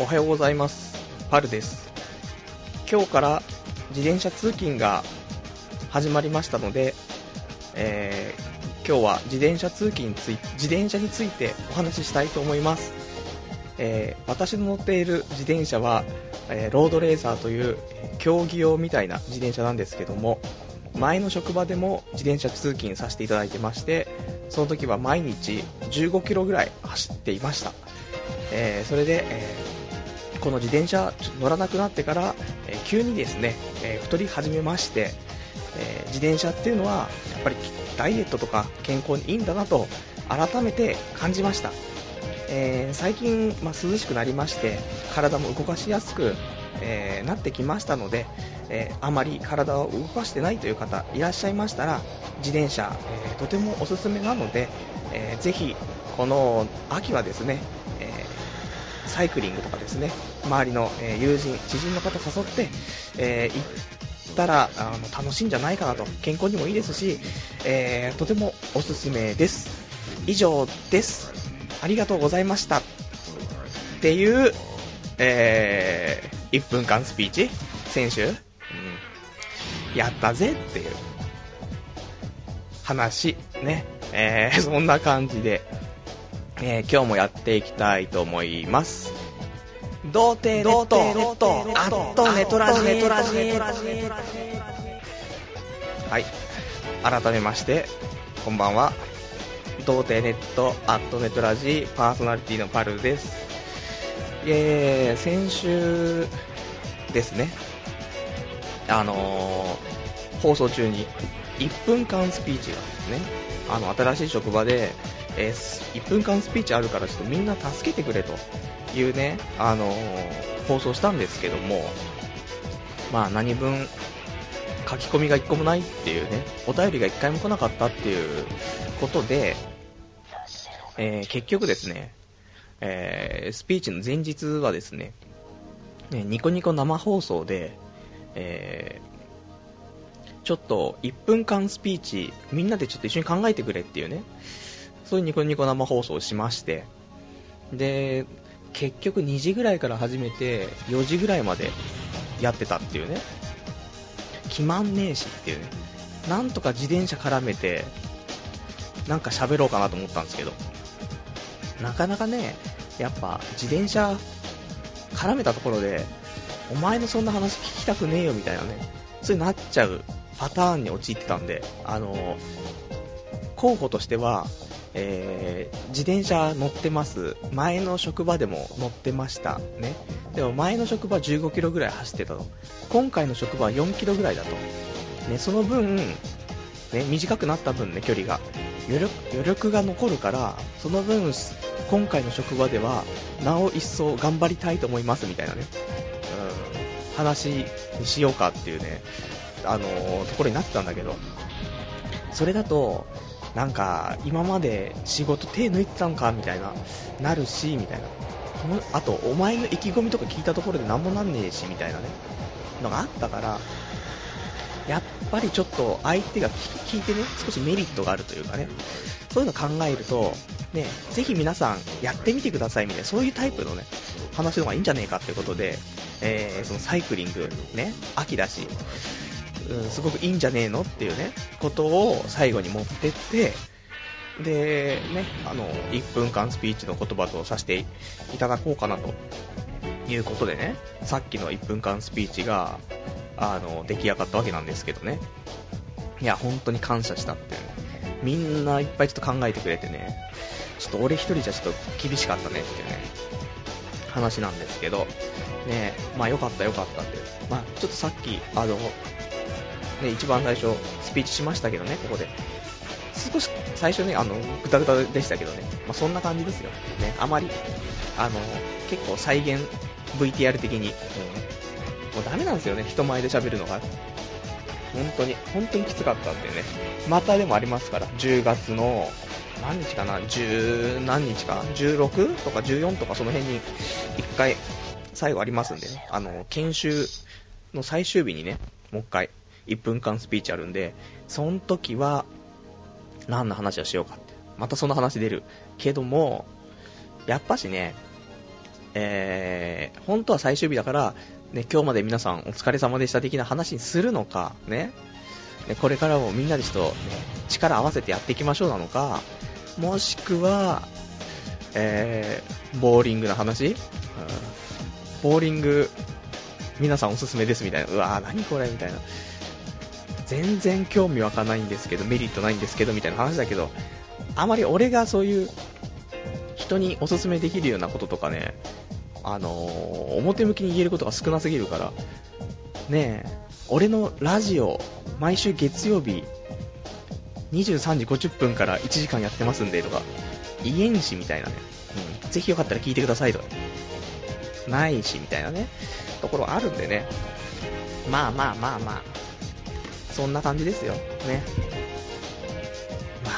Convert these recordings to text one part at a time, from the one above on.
おはようございます。パルです。今日から自転車通勤が始まりましたので、えー今日は自転車通勤につい自転車についてお話ししたいと思います。えー私の乗っている自転車は、えーロードレーサーという競技用みたいな自転車なんですけども、前の職場でも自転車通勤させていただいてまして、その時は毎日15キロぐらい走っていました。えーそれで、えこの自転車乗らなくなってから、えー急にですね、えー太り始めまして、え自転車っていうのはやっぱりダイエットとか健康にいいんだなと改めて感じました、え最近、まあ、涼しくなりまして体も動かしやすく、えなってきましたので、えあまり体を動かしてないという方いらっしゃいましたら自転車、えとてもおすすめなので、えーぜひこの秋はですね、サイクリングとかですね。周りの、え友人、知人の方誘って、え行ったらあの楽しいんじゃないかなと。健康にもいいですし、えとてもおすすめです。以上です。ありがとうございました。っていう、えー1分間スピーチ。先週、うんやったぜっていう話。ね、えーそんな感じで、えー今日もやっていきたいと思います。童貞ネットネットアットラジネトラジネトラジはい。改めましてこんばんは。童貞ネットアットネトラジパーソナリティのパルです。えー先週ですね。あのー放送中に1分間スピーチがですね。あの新しい職場で、えー1分間スピーチあるからちょっとみんな助けてくれというね、あのー放送したんですけども、まあ何分書き込みが1個もないっていうね、お便りが1回も来なかったっていうことで、えー結局ですね、えースピーチの前日はですね、ねニコニコ生放送で、えーちょっと1分間スピーチみんなでちょっと一緒に考えてくれっていうねそういうニコニコ生放送をしましてで結局2時ぐらいから始めて4時ぐらいまでやってたっていうね。決まんねえしっていうね。なんとか自転車絡めてなんか喋ろうかなと思ったんですけど。なかなかねやっぱ自転車絡めたところでお前のそんな話聞きたくねえよみたいなね。そういうなっちゃうパターンに陥ってたんで、あの候補としては、えー自転車乗ってます、前の職場でも乗ってました、ね、でも前の職場15キロぐらい走ってたと、今回の職場は4キロぐらいだと、ね、その分、ね、短くなった分ね、距離が。余力、余力が残るから、その分、今回の職場では、なお一層頑張りたいと思いますみたいなね、うん、話にしようかっていうね、あのーところになってたんだけど、それだと、なんか、今まで仕事手抜いてたんかみたいな、なるし、みたいな。あと、お前の意気込みとか聞いたところで何もなんねえし、みたいなね、のがあったから、やっぱりちょっと相手が聞いてね、少しメリットがあるというかね、そういうの考えると、ね、ぜひ皆さんやってみてくださいみたいな、そういうタイプのね、話の方がいいんじゃねえかってことで、えーそのサイクリング、ね、秋だし、うん、すごくいいんじゃねえのっていうね、ことを最後に持ってって、で、ね、あの、1分間スピーチの言葉とさせていただこうかなということでね、さっきの1分間スピーチが、あの、出来上がったわけなんですけどね。いや、本当に感謝したって。みんないっぱいちょっと考えてくれてね、ちょっと俺一人じゃちょっと厳しかったねっていうね、話なんですけど、ね、まあよかったよかったって。まあちょっとさっき、あの、ね、一番最初スピーチしましたけどね、ここで。少し最初ね、あの、ぐたぐたでしたけどね、まあそんな感じですよ。ね、あまり、あの、結構再現 VTR 的に、うんもうダメなんですよね、人前で喋るのが。本当に、本当にきつかったんでね。またでもありますから、10月の、何日かな、10何日か、16とか14とかその辺に、1回、最後ありますんでね、あの、研修の最終日にね、もう一回、1分間スピーチあるんで、その時は、何の話をしようかって。またその話出る。けども、やっぱしね、えー、本当は最終日だから、ね、今日まで皆さんお疲れ様でした的な話にするのか、ね、ねこれからもみんなでちょっと、ね、力合わせてやっていきましょうなのか、もしくは、えー、ボーリングの話、うん、ボーリング、皆さんおすすめですみたいな、うわー、何これみたいな。全然興味湧かないんですけど、メリットないんですけど、みたいな話だけど、あまり俺がそういう人におすすめできるようなこととかね、あのー、表向きに言えることが少なすぎるから、ねえ、俺のラジオ、毎週月曜日、23時50分から1時間やってますんで、とか、言えんし、みたいなね。うん。ぜひよかったら聞いてください、とか。ないし、みたいなね。ところあるんでね。まあまあまあまあ。そんな感じですよ。ね。まあ。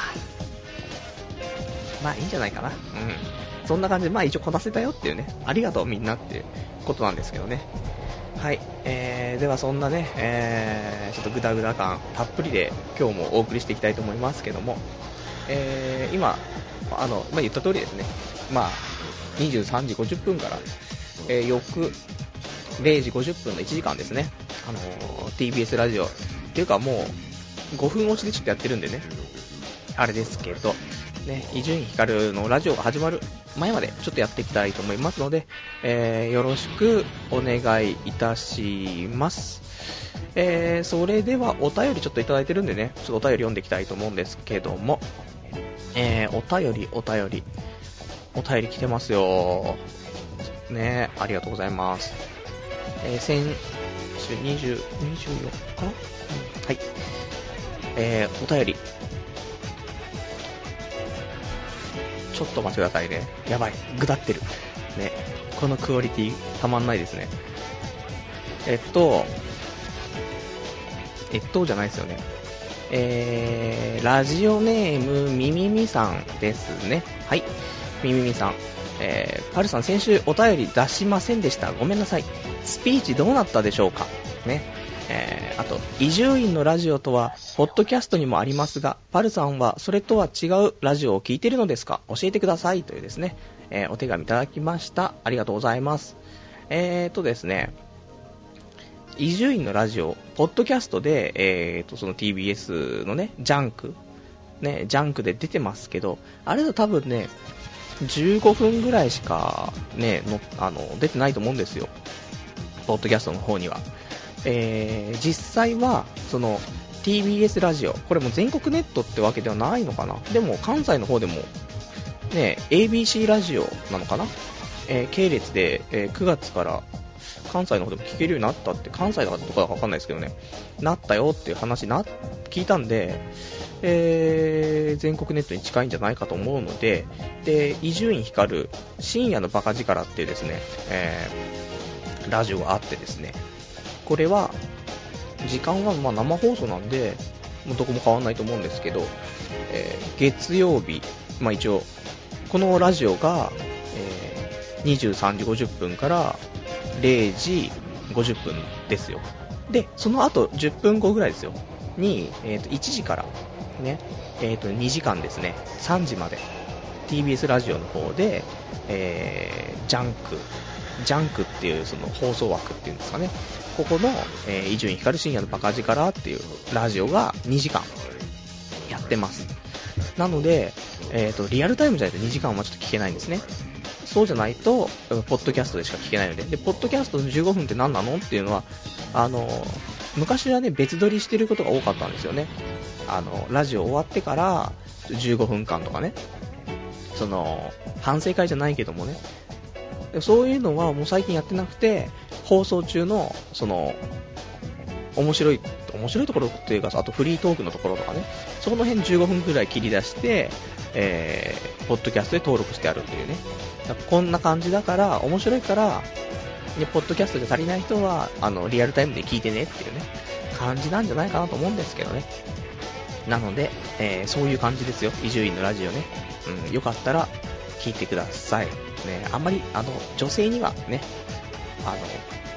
まあいいんじゃないかな。うん。そんな感じで、まあ一応こなせたよっていうね。ありがとうみんなっていうことなんですけどね。はい。えー、ではそんなね、えー、ちょっとグダグダ感たっぷりで今日もお送りしていきたいと思いますけども、えー、今、あの、まあ、言った通りですね。まあ、23時50分から、えー、翌0時50分の1時間ですね。あのー、TBS ラジオっていうかもう5分押しでちょっとやってるんでね、あれですけど、ね、伊集院光のラジオが始まる前までちょっとやっていきたいと思いますので、えー、よろしくお願いいたします。えー、それではお便りちょっといただいてるんでね、ちょっとお便り読んでいきたいと思うんですけども、えー、お便り、お便り、お便り来てますよ。ね、ありがとうございます。えー、先週20、24日？はい。えー、お便り。ちょっと待ってくださいね。やばい。ぐだってる。ね。このクオリティ、たまんないですね。えっと、えっとじゃないですよね。えー、ラジオネーム、みみみさんですね。はい。みみみさん。えー、パルさん先週お便り出しませんでした。ごめんなさい。スピーチどうなったでしょうかね。えー、あと、伊集院のラジオとは、ポッドキャストにもありますが、パルさんはそれとは違うラジオを聴いているのですか教えてくださいというですね、えー、お手紙いただきました。ありがとうございます。えーとですね、伊集院のラジオ、ポッドキャストで、えーと、その TBS のね、ジャンク、ね、ジャンクで出てますけど、あれだと多分ね、15分ぐらいしかね、のあの出てないと思うんですよ。ポッドキャストの方には。えー、実際は、その、TBS ラジオ、これも全国ネットってわけではないのかな。でも、関西の方でも、ね、ABC ラジオなのかな。えー、系列で、えー、9月から関西の方でも聞けるようになったって、関西だかどこだかわかんないですけどね、なったよっていう話な、聞いたんで、えー、全国ネットに近いんじゃないかと思うので、で、伊集院光深夜のバカ力っていうですね、えー、ラジオがあってですね、これは、時間はま生放送なんで、もうどこも変わんないと思うんですけど、えー、月曜日、まあ、一応、このラジオが、え、23時50分から0時50分ですよ。で、その後10分後ぐらいですよ。に、えー、と1時から、ね、えー、と2時間ですね、3時まで、TBS ラジオの方で、えー、ジャンク、ジャンクっていうその放送枠っていうんですかね、ここの、伊集院光深夜のバカ力っていうラジオが2時間やってます。なので、えっ、ー、と、リアルタイムじゃないと2時間はちょっと聞けないんですね。そうじゃないと、ポッドキャストでしか聞けないので。で、ポッドキャストの15分って何なのっていうのは、あの、昔はね、別撮りしてることが多かったんですよね。あの、ラジオ終わってから15分間とかね。その、反省会じゃないけどもね。そういうのはもう最近やってなくて、放送中の、その、面白い、面白いところっていうか、あとフリートークのところとかね、その辺15分くらい切り出して、えー、ポッドキャストで登録してあるっていうね。こんな感じだから、面白いから、ね、ポッドキャストで足りない人は、あの、リアルタイムで聞いてねっていうね、感じなんじゃないかなと思うんですけどね。なので、えー、そういう感じですよ。伊集院のラジオね。うん、よかったら、聞いてください。ね、あんまり、あの、女性にはね、あの、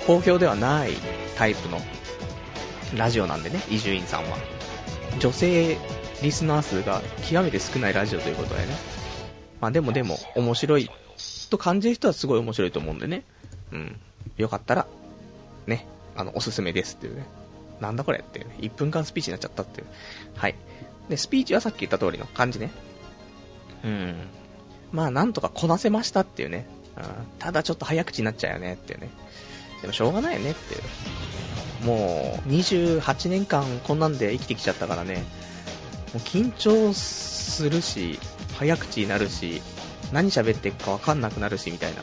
好評ではないタイプのラジオなんでね、伊集院さんは。女性リスナー数が極めて少ないラジオということでね。まあでもでも面白いと感じる人はすごい面白いと思うんでね。うん。よかったら、ね、あの、おすすめですっていうね。なんだこれってね。1分間スピーチになっちゃったっていう。はい。で、スピーチはさっき言った通りの感じね。うん。まあ、なんとかこなせましたっていうね。うん、ただちょっと早口になっちゃうよねっていうね。でもしょうがないよねっていう。もう、28年間こんなんで生きてきちゃったからね。もう緊張するし、早口になるし、何喋っていくかわかんなくなるし、みたいな。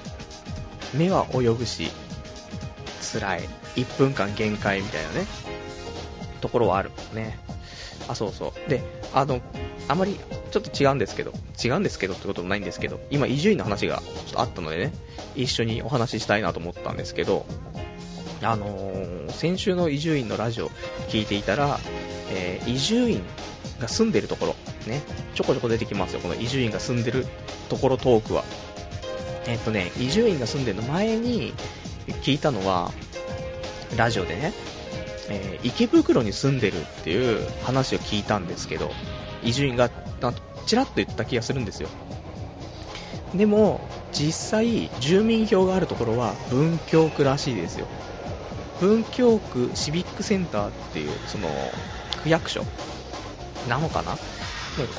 目は泳ぐし、辛い。1分間限界みたいなね。ところはあるね。あ、そうそう。で、あの、あまりちょっと違うんですけど、違うんですけどってこともないんですけど、今、伊集院の話がちょっとあったのでね、一緒にお話ししたいなと思ったんですけど、あのー、先週の伊集院のラジオ聞いていたら、えー、伊集院が住んでるところ、ね、ちょこちょこ出てきますよ、この伊集院が住んでるところトークは。えっ、とね、伊集院が住んでるの前に聞いたのは、ラジオでね、えー、池袋に住んでるっていう話を聞いたんですけど、伊集院がちらっと言った気がするんですよ。でも、実際、住民票があるところは文京区らしいですよ。文京区シビックセンターっていう、その、区役所なのかな？こ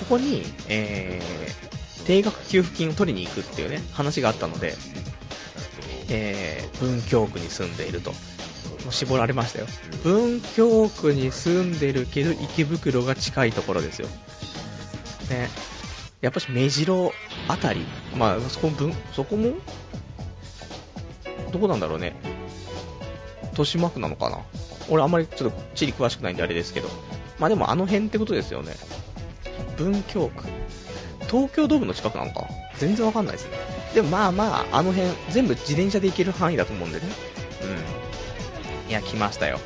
こに、えー、定額給付金を取りに行くっていうね、話があったので、えー、文京区に住んでいると。もう絞られましたよ。文京区に住んでるけど、池袋が近いところですよ。ね。やっぱし目白あたり、まあ、そこ分、そこも、どこなんだろうね。豊島区なのかな俺あんまりちょっと地理詳しくないんであれですけど。まあでもあの辺ってことですよね。文京区。東京ドームの近くなのか全然わかんないですね。でもまあまあ、あの辺、全部自転車で行ける範囲だと思うんでね。うん。いや、来ましたよ。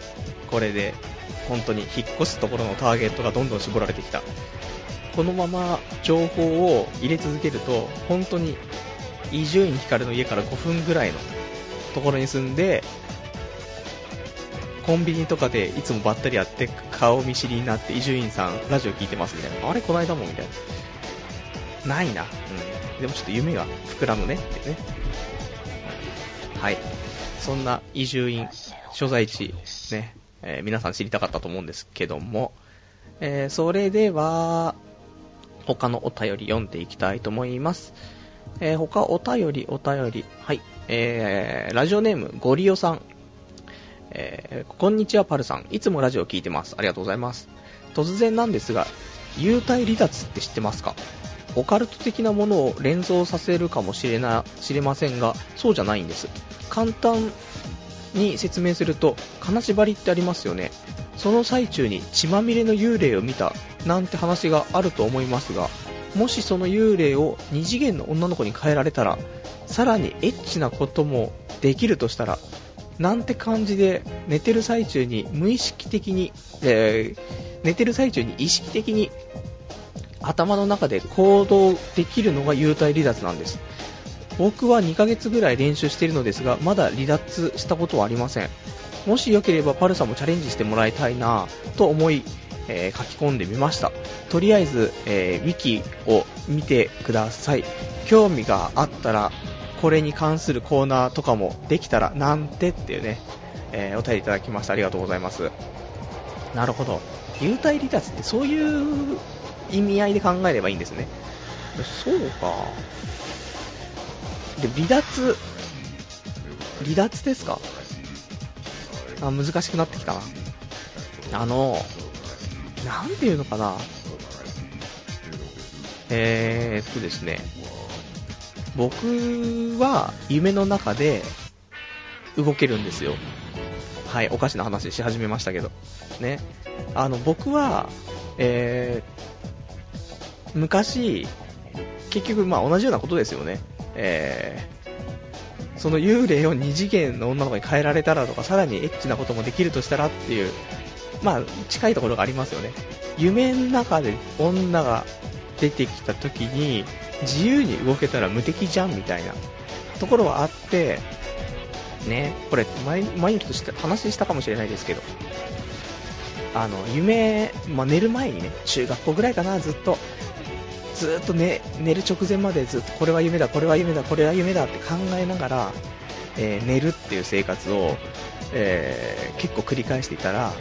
これで、本当に引っ越すところのターゲットがどんどん絞られてきた。このまま情報を入れ続けると、本当に伊集院光の家から5分ぐらいのところに住んで、コンビニとかでいつもばったり会って顔見知りになって伊集院さんラジオ聞いてますみたいな。あれこの間もみたいな。ないな。うん。でもちょっと夢が膨らむねってね。はい。そんな伊集院所在地ね、えー、皆さん知りたかったと思うんですけども、えー、それでは、他のお便り読んでいきたいと思います。えー、他お便り、お便り。はい。えー、ラジオネーム、ゴリオさん。えー、こんにちはパルさん。いつもラジオ聞いてます。ありがとうございます。突然なんですが、幽体離脱って知ってますか？オカルト的なものを連想させるかもしれな、知れませんが、そうじゃないんです。簡単に説明すると、金縛りってありますよね。その最中に血まみれの幽霊を見たなんて話があると思いますが、もしその幽霊を2次元の女の子に変えられたら、さらにエッチなこともできるとしたら、なんて感じで寝てる最中に無意識的に、えー、寝てる最中に意識的に頭の中で行動できるのが幽体離脱なんです。僕は2ヶ月ぐらい練習しているのですが、まだ離脱したことはありません。もしよければパルさんもチャレンジしてもらいたいなと思い、えー、書き込んでみました。とりあえず、えー、ウィキを見てください。興味があったらこれに関するコーナーとかもできたらなんてっていうね、えー、お便りいただきました。ありがとうございます。なるほど。幽体離脱ってそういう意味合いで考えればいいんですね。そうか。で、離脱、離脱ですか？あ、難しくなってきたな。あの、なんていうのかな。えーっとですね、僕は夢の中で動けるんですよ。はい、おかしな話し始めましたけど。ね。あの、僕は、えー、昔、結局、まあ同じようなことですよね。えー、その幽霊を2次元の女の子に変えられたらとか、さらにエッチなこともできるとしたらっていう、まあ近いところがありますよね。夢の中で女が出てきた時に、自由に動けたら無敵じゃんみたいなところはあって、ね、これ前、前にちょっと話したかもしれないですけど、あの、夢、まあ、寝る前にね、中学校ぐらいかな、ずっと、ずっと、ね、寝る直前までずっとこれは夢だ、これは夢だ、これは夢だって考えながら、えー、寝るっていう生活を、えー、結構繰り返していたら、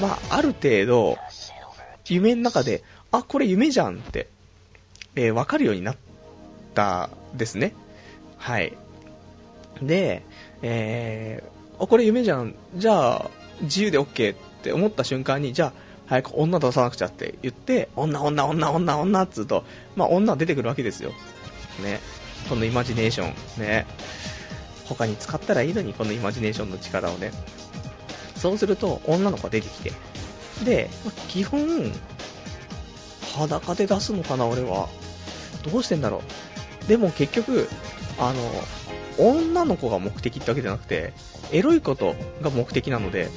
まあ、ある程度、夢の中で、あ、これ夢じゃんって、えー、わかるようになったですね。はい。で、えー、あ、これ夢じゃん。じゃあ、自由で OK って思った瞬間に、じゃあ、早く女出さなくちゃって言って、女、女、女、女、女っつうと、まあ、女出てくるわけですよ。ね。このイマジネーション。ね。他に使ったらいいのに、このイマジネーションの力をね。そうすると、女の子が出てきて。で、まあ、基本、裸で出すのかな、俺は。どうしてんだろう。でも結局、あの、女の子が目的ってわけじゃなくて、エロいことが目的なので、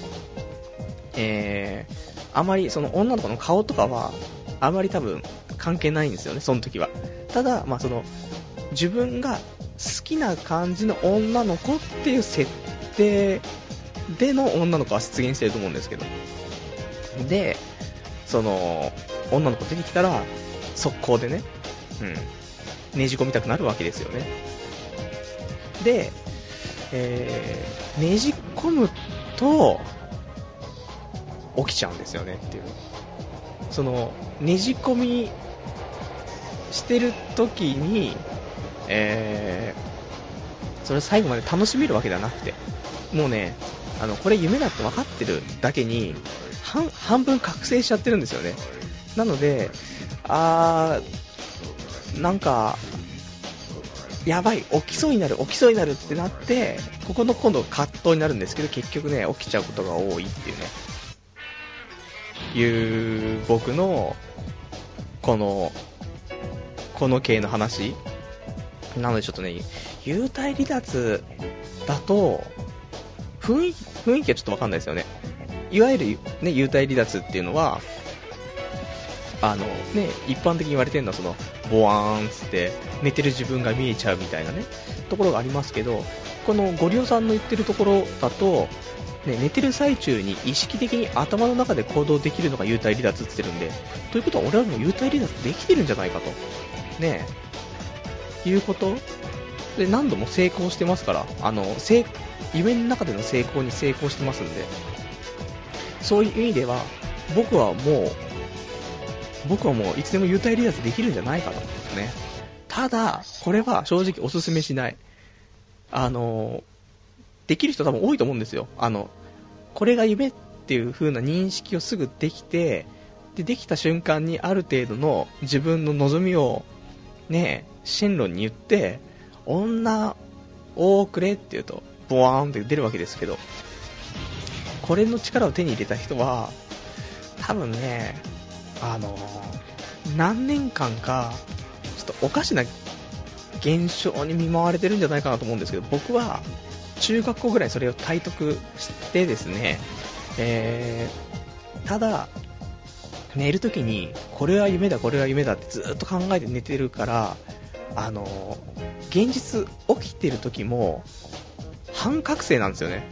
えー、あまりその女の子の顔とかは、あまり多分関係ないんですよね、その時は。ただ、まあその、自分が好きな感じの女の子っていう設定での女の子は出現してると思うんですけど。で、その、女の子出てきたら、速攻でね、うん、ねじ込みたくなるわけですよね。で、えー、ねじ込むと、起きちゃうんですよねっていう。その、ねじ込みしてる時に、えー、それ最後まで楽しめるわけではなくて、もうね、あの、これ夢だって分かってるだけに、半、半分覚醒しちゃってるんですよね。なので、あー、なんか、やばい、起きそうになる、起きそうになるってなって、ここの今度葛藤になるんですけど、結局ね、起きちゃうことが多いっていうね、いう僕の、この、この系の話？なのでちょっとね、幽体離脱だと、雰囲気、雰囲気はちょっとわかんないですよね。いわゆるね、幽体離脱っていうのは、あのね、一般的に言われてるのはその、ボワーンつって寝てる自分が見えちゃうみたいなね、ところがありますけど、このゴリオさんの言ってるところだと、ね、寝てる最中に意識的に頭の中で行動できるのが幽体離脱って言ってるんで、ということは俺はもう幽体離脱できてるんじゃないかと。ねいうこと？で、何度も成功してますから、あの、夢の中での成功に成功してますんで、そういう意味では、僕はもう、僕はもういつでも幽体離脱できるんじゃないかと。ね。ただ、これは正直おすすめしない。あの、できる人多分多いと思うんですよ。あの、これが夢っていう風な認識をすぐできて、で、できた瞬間にある程度の自分の望みを、ね、進路に言って、女をくれって言うと、ボワーンって出るわけですけど、これの力を手に入れた人は、多分ね、あの、何年間か、ちょっとおかしな現象に見舞われてるんじゃないかなと思うんですけど、僕は、中学校ぐらいそれを体得してですね、えー、ただ、寝るときに、これは夢だ、これは夢だってずっと考えて寝てるから、あの、現実起きてる時も、半覚醒なんですよね。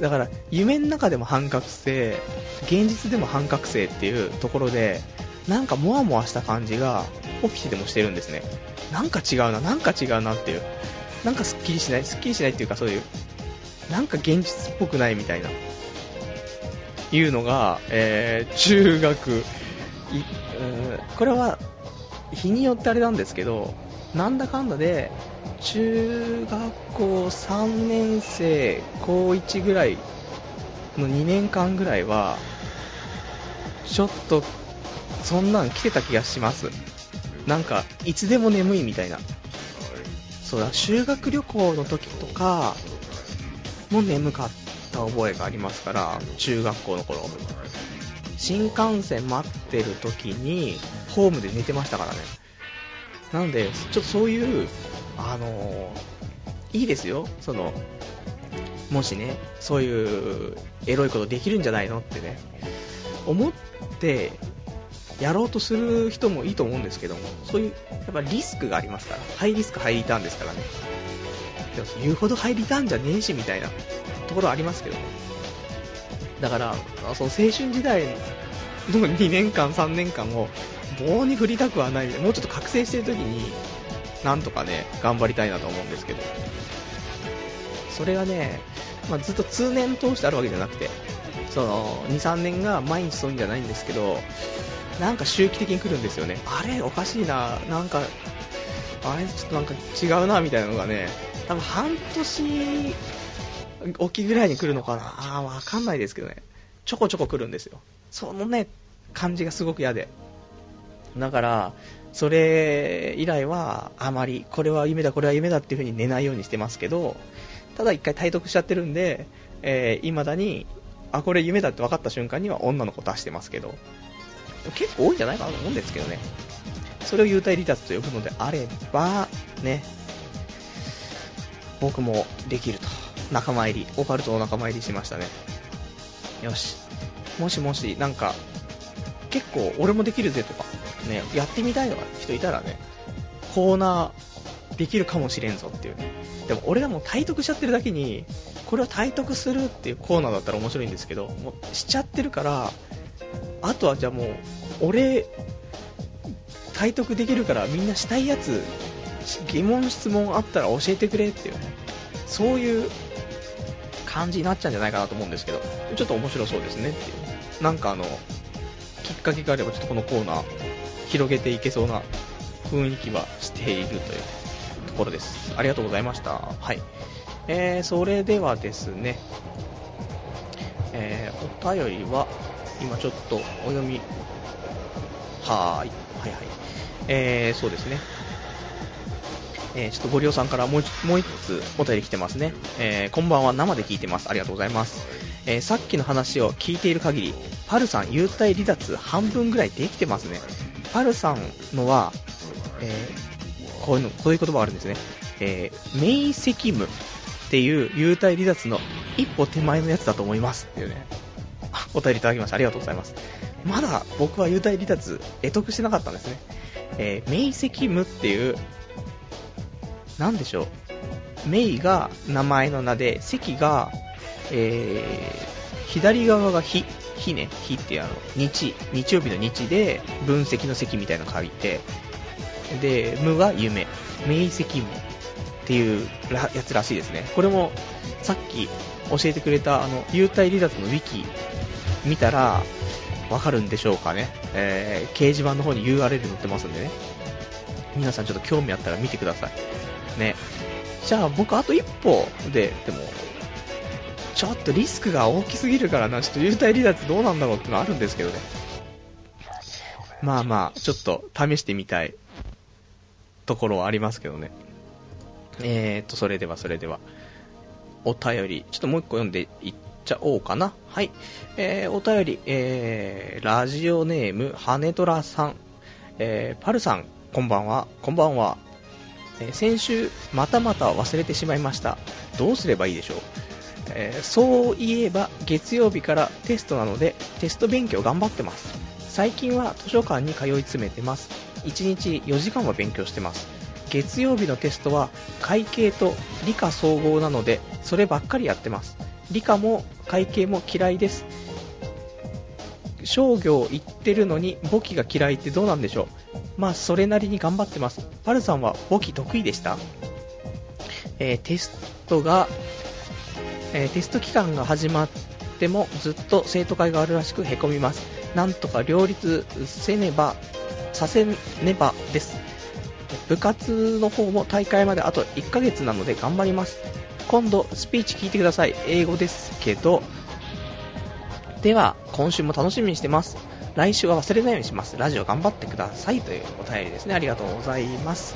だから、夢の中でも半覚醒、現実でも半覚醒っていうところで、なんかモワモワした感じが起きててもしてるんですね。なんか違うな、なんか違うなっていう。なんかスッキリしない、スッキリしないっていうかそういう、なんか現実っぽくないみたいな、いうのが、えー、中学、い、これは、日によってあれなんですけど、なんだかんだで、中学校3年生、高1ぐらいの2年間ぐらいは、ちょっと、そんなん来てた気がします。なんか、いつでも眠いみたいな。そうだ、修学旅行の時とか、も眠かった覚えがありますから、中学校の頃。新幹線待ってる時に、ホームで寝てましたからね。なので、ちょっとそういう、あの、いいですよ。その、もしね、そういうエロいことできるんじゃないのってね、思ってやろうとする人もいいと思うんですけども、そういう、やっぱリスクがありますから、ハイリスク、ハイリターンですからね。でも言うほどハイリターンじゃねえし、みたいなところありますけどね。だから、その青春時代の2年間、3年間を棒に振りたくはないみたいな、もうちょっと覚醒してる時に、なんとかね、頑張りたいなと思うんですけど、それがね、まあ、ずっと通年通してあるわけじゃなくて、その、2、3年が毎日そういうんじゃないんですけど、なんか周期的に来るんですよね。あれおかしいな、なんか、あれちょっとなんか違うな、みたいなのがね、多分半年おきぐらいに来るのかなあわかんないですけどね。ちょこちょこ来るんですよ。そのね、感じがすごく嫌で。だから、それ以来は、あまり、これは夢だ、これは夢だっていう風に寝ないようにしてますけど、ただ一回体得しちゃってるんで、えー、未だに、あ、これ夢だって分かった瞬間には女の子出してますけど、結構多いんじゃないかなと思うんですけどね。それを幽体離脱と呼ぶのであれば、ね、僕もできると。仲間入り、オカルトの仲間入りしましたね。よし。もしもし、なんか、結構俺もできるぜとか、ね、やってみたいの人いたらね、コーナーできるかもしれんぞっていうね。でも俺がもう体得しちゃってるだけに、これを体得するっていうコーナーだったら面白いんですけど、もうしちゃってるから、あとはじゃあもう、俺、体得できるからみんなしたいやつ、疑問質問あったら教えてくれっていうね、そういう感じになっちゃうんじゃないかなと思うんですけど、ちょっと面白そうですねっていう。なんかあの、きっかけがあればちょっとこのコーナー、広げていけそうな雰囲気はしているというところです。ありがとうございました。はい。えー、それではですね、えー、お便りは、今ちょっとお読み、はーい、はいはい。えー、そうですね。えー、ちょっとご利用さんからもうもう一つお便り来てますね。えー、こんばんは、生で聞いてます。ありがとうございます。えー、さっきの話を聞いている限り、パルさん、幽体離脱半分ぐらいできてますね。パルさんのは、えこういうの、こういう言葉があるんですね。えー、明晰夢っていう幽体離脱の一歩手前のやつだと思いますっていうね。お便りいただきました。ありがとうございます。まだ僕は幽体離脱、得得してなかったんですね。えー、明晰夢っていう、なんでしょう。メイが名前の名で、関が、えー、左側が日、日ね、日ってあの、日、日曜日の日で、分析の席みたいなの書いて、で、無が夢、明晰夢っていうやつらしいですね。これも、さっき教えてくれた、あの、幽体離脱のウィキ見たら、わかるんでしょうかね。えー、掲示板の方に URL 載ってますんでね。皆さんちょっと興味あったら見てください。ね。じゃあ僕あと一歩で、でも、ちょっとリスクが大きすぎるからな、ちょっと幽体離脱どうなんだろうってのあるんですけどね。まあまあ、ちょっと試してみたいところはありますけどね。えーと、それではそれでは、お便り、ちょっともう一個読んでいってちゃおうかな。はい。えー、お便り、えー、ラジオネーム、羽虎さん。えー、パルさん、こんばんは、こんばんは。え、先週、またまた忘れてしまいました。どうすればいいでしょう。え、そういえば、月曜日からテストなので、テスト勉強頑張ってます。最近は図書館に通い詰めてます。1日4時間は勉強してます。月曜日のテストは会計と理科総合なので、そればっかりやってます。理科も会計も嫌いです。商業行ってるのに簿記が嫌いってどうなんでしょうまあそれなりに頑張ってます。パルさんは簿記得意でした？えー、テストが、えー、テスト期間が始まってもずっと生徒会があるらしくへこみます。なんとか両立せねば、させねばです。部活の方も大会まであと1ヶ月なので頑張ります。今度スピーチ聞いてください。英語ですけど。では、今週も楽しみにしてます。来週は忘れないようにします。ラジオ頑張ってくださいというお便りですね。ありがとうございます。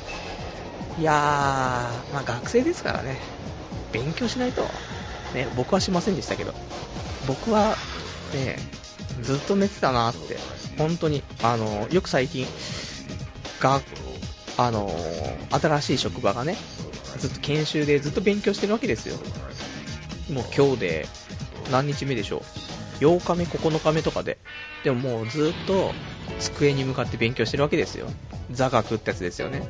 いやー、まあ学生ですからね、勉強しないと、ね、僕はしませんでしたけど、僕はね、ずっと寝てたなって、本当に、あの、よく最近、が、あの、新しい職場がね、ずっと研修でずっと勉強してるわけですよ。もう今日で何日目でしょう。8日目、9日目とかで。でももうずっと机に向かって勉強してるわけですよ。座学ってやつですよね。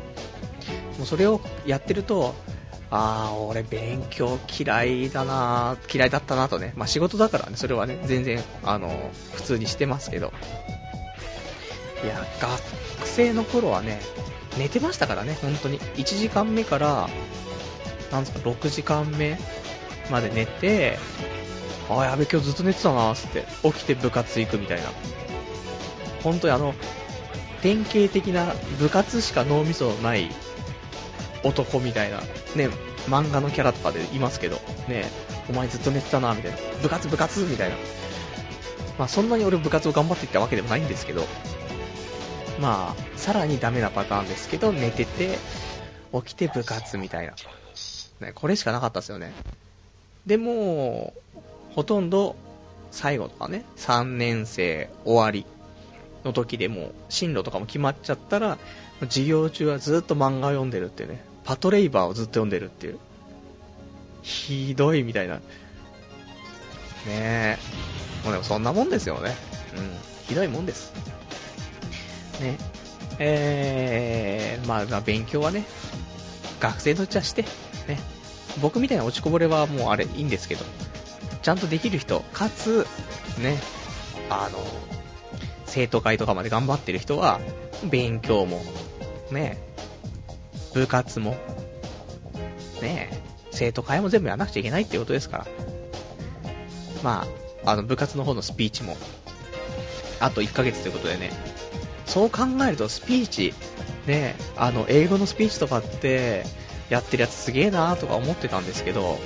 もうそれをやってると、あー、俺勉強嫌いだな嫌いだったなとね。まあ仕事だからね、それはね、全然、あの、普通にしてますけど。いや、学生の頃はね、寝てましたからね、本当に。1時間目から、なんですか、6時間目まで寝て、あーやべ、今日ずっと寝てたなーつって、起きて部活行くみたいな。本当にあの、典型的な部活しか脳みそのない男みたいな、ね、漫画のキャラとかでいますけど、ね、お前ずっと寝てたな、みたいな。部活部活みたいな。まあそんなに俺部活を頑張ってきたわけでもないんですけど、まあ、さらにダメなパターンですけど、寝てて、起きて部活みたいな。ね、これしかなかったですよね。でも、ほとんど、最後とかね、3年生終わりの時でも、進路とかも決まっちゃったら、授業中はずっと漫画を読んでるっていうね、パトレイバーをずっと読んでるっていう。ひどいみたいな。ねえ。もうでもそんなもんですよね。うん。ひどいもんです。ね。えー、まあ、勉強はね、学生のうちはして、ね。僕みたいな落ちこぼれはもうあれいいんですけど、ちゃんとできる人、かつ、ね、あの、生徒会とかまで頑張ってる人は、勉強も、ね、部活も、ね、生徒会も全部やらなくちゃいけないってことですから。まあ、あの、部活の方のスピーチも、あと1ヶ月ということでね、そう考えるとスピーチ、ね、あの、英語のスピーチとかって、やってるやつすげえなーとか思ってたんですけど、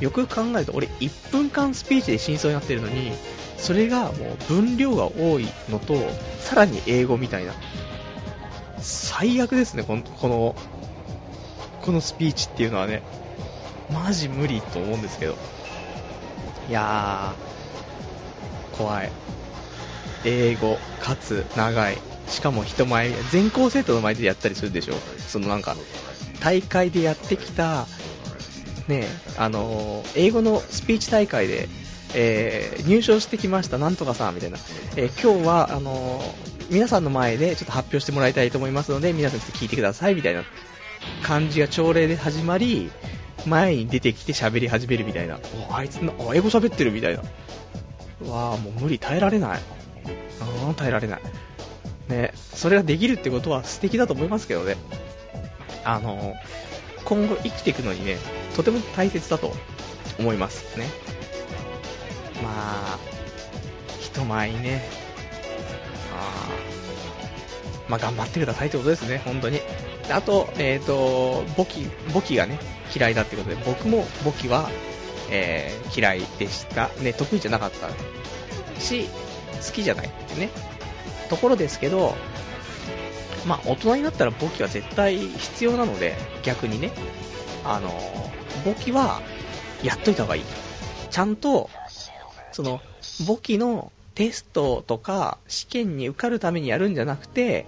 よく考えると俺1分間スピーチで真相になってるのに、それがもう分量が多いのと、さらに英語みたいな。最悪ですね、この、この、このスピーチっていうのはね。マジ無理と思うんですけど。いやー、怖い。英語、かつ長い。しかも人前、全校生徒の前でやったりするでしょ？そのなんか、大会でやってきた、ね、あのー、英語のスピーチ大会で、えー、入賞してきました、なんとかさん、みたいな。えー、今日は、あの皆さんの前でちょっと発表してもらいたいと思いますので、皆さんちょっと聞いてください、みたいな感じが朝礼で始まり、前に出てきて喋り始めるみたいな。おあいつな、英語喋ってるみたいな。わあ、もう無理、耐えられない。ああ、耐えられない。ね、それができるってことは素敵だと思いますけどね。あの、今後生きていくのにね、とても大切だと思いますね。まあ、人前にね、あまあ頑張ってくださいってことですね、本当に。あと、えっ、ー、と、簿記、簿記がね、嫌いだってことで、僕も簿記は、えー、嫌いでした。ね、得意じゃなかったし、好きじゃないってね。ところですけど、まあ、大人になったら簿記は絶対必要なので、逆にね、あの、簿記はやっといた方がいい。ちゃんと、その、簿記のテストとか試験に受かるためにやるんじゃなくて、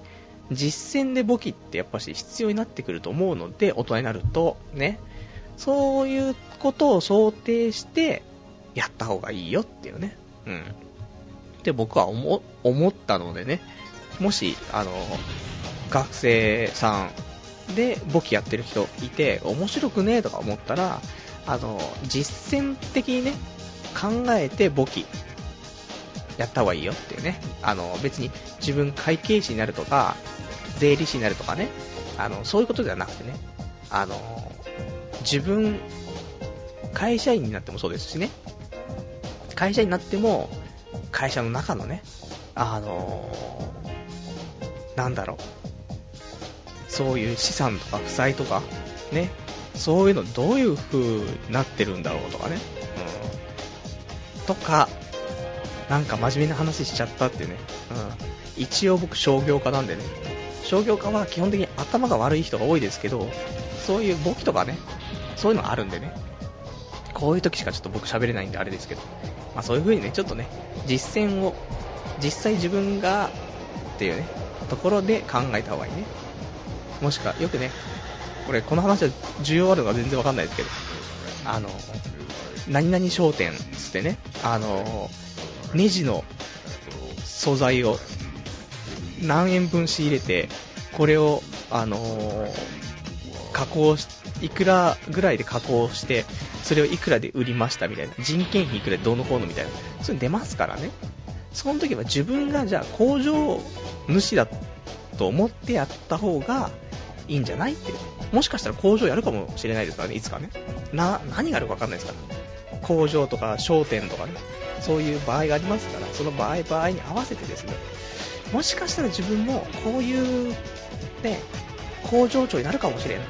実践で簿記ってやっぱし必要になってくると思うので、大人になると、ね。そういうことを想定して、やった方がいいよっていうね。うん。って僕は思、ったのでね。もし、あの、学生さんで簿記やってる人いて、面白くねえとか思ったら、あの、実践的にね、考えて簿記やった方がいいよっていうね。あの、別に自分会計士になるとか、税理士になるとかね、あの、そういうことではなくてね、あの、自分、会社員になってもそうですしね、会社員になっても、会社の中のね、あのなんだろう、そういう資産とか負債とか、ね、そういうのどういう風になってるんだろうとかね、うん、とか、なんか真面目な話しちゃったってね、うん、一応僕商業家なんでね、商業家は基本的に頭が悪い人が多いですけど、そういう簿記とかね、そういうのあるんでね、こういう時しかちょっと僕喋れないんであれですけど、まあそういう風にね、ちょっとね、実践を、実際自分がっていうね、ところで考えた方がいいね。もしくは、よくね、これ、この話は重要あるのか全然わかんないですけど、あの、何々商店つってね、あの、ネジの素材を何円分仕入れて、これを、あの加工し、いくらぐらいで加工して、それをいくらで売りましたみたいな、人件費いくらでどうのこうのみたいな、そういうの出ますからね。その時は自分がじゃあ工場主だと思ってやった方がいいんじゃないっていう。もしかしたら工場やるかもしれないですからね、いつかね。な、何があるかわかんないですから。工場とか商店とかね、そういう場合がありますから、その場合場合に合わせてですね、もしかしたら自分もこういう、ね、工場長になるかもしれんと。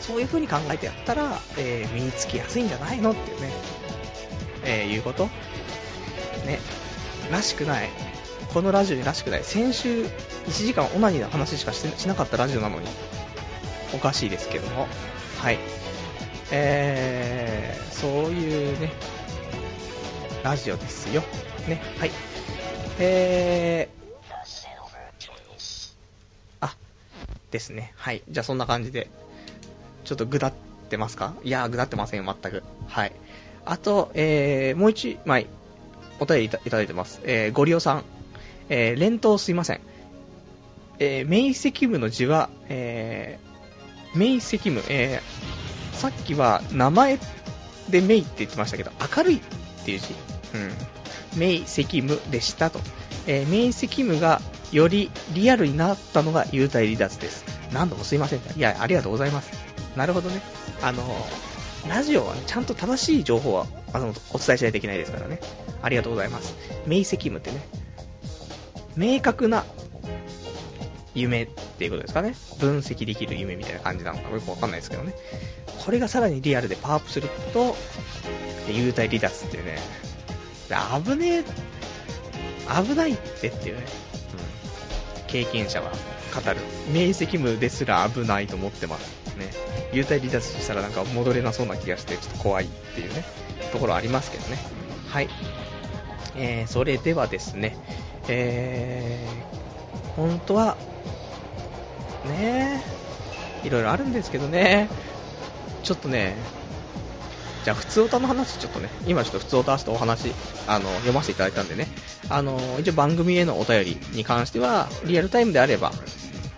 そういう風に考えてやったら、えー、身につきやすいんじゃないのっていうね、えー、いうことね、らしくない。このラジオにらしくない。先週1時間オナニーの話しかししなかったラジオなのに、おかしいですけども。はい。えー、そういうね、ラジオですよ。ね、はい。えー、ですね。はい。じゃあそんな感じで、ちょっとぐだってますか？いやー、ぐだってませんよ、全く。はい。あと、えー、もう一枚、お便りいただいてます。えー、ご利用さん。えー、連投すいません。えー、メイセキムの字は、えー、メイセキム、えー、さっきは名前でメイって言ってましたけど、明るいっていう字。うん。メイセキムでしたと。えー、メイセキムがよりリアルになったのが幽体離脱です。何度もすいません。いや、ありがとうございます。なるほどね。あのラジオは、ね、ちゃんと正しい情報はあのお伝えしないといけないですからね。ありがとうございます。メイセキムってね、明確な夢っていうことですかね。分析できる夢みたいな感じなのかよくわかんないですけどね。これがさらにリアルでパワーアップすると、幽体離脱ってね、危ねえ、危ないってっていうね、経験者は語る。明晰夢ですら危ないと思ってますね。幽体離脱したらなんか戻れなそうな気がして、ちょっと怖いっていうね、ところありますけどね。はい。えー、それではですね、えー、本当は、ねいろいろあるんですけどね、ちょっとね、じゃあ、普通歌の話、ちょっとね、今ちょっと普通歌してお話、あの、読ませていただいたんでね、あの、一応番組へのお便りに関しては、リアルタイムであれば、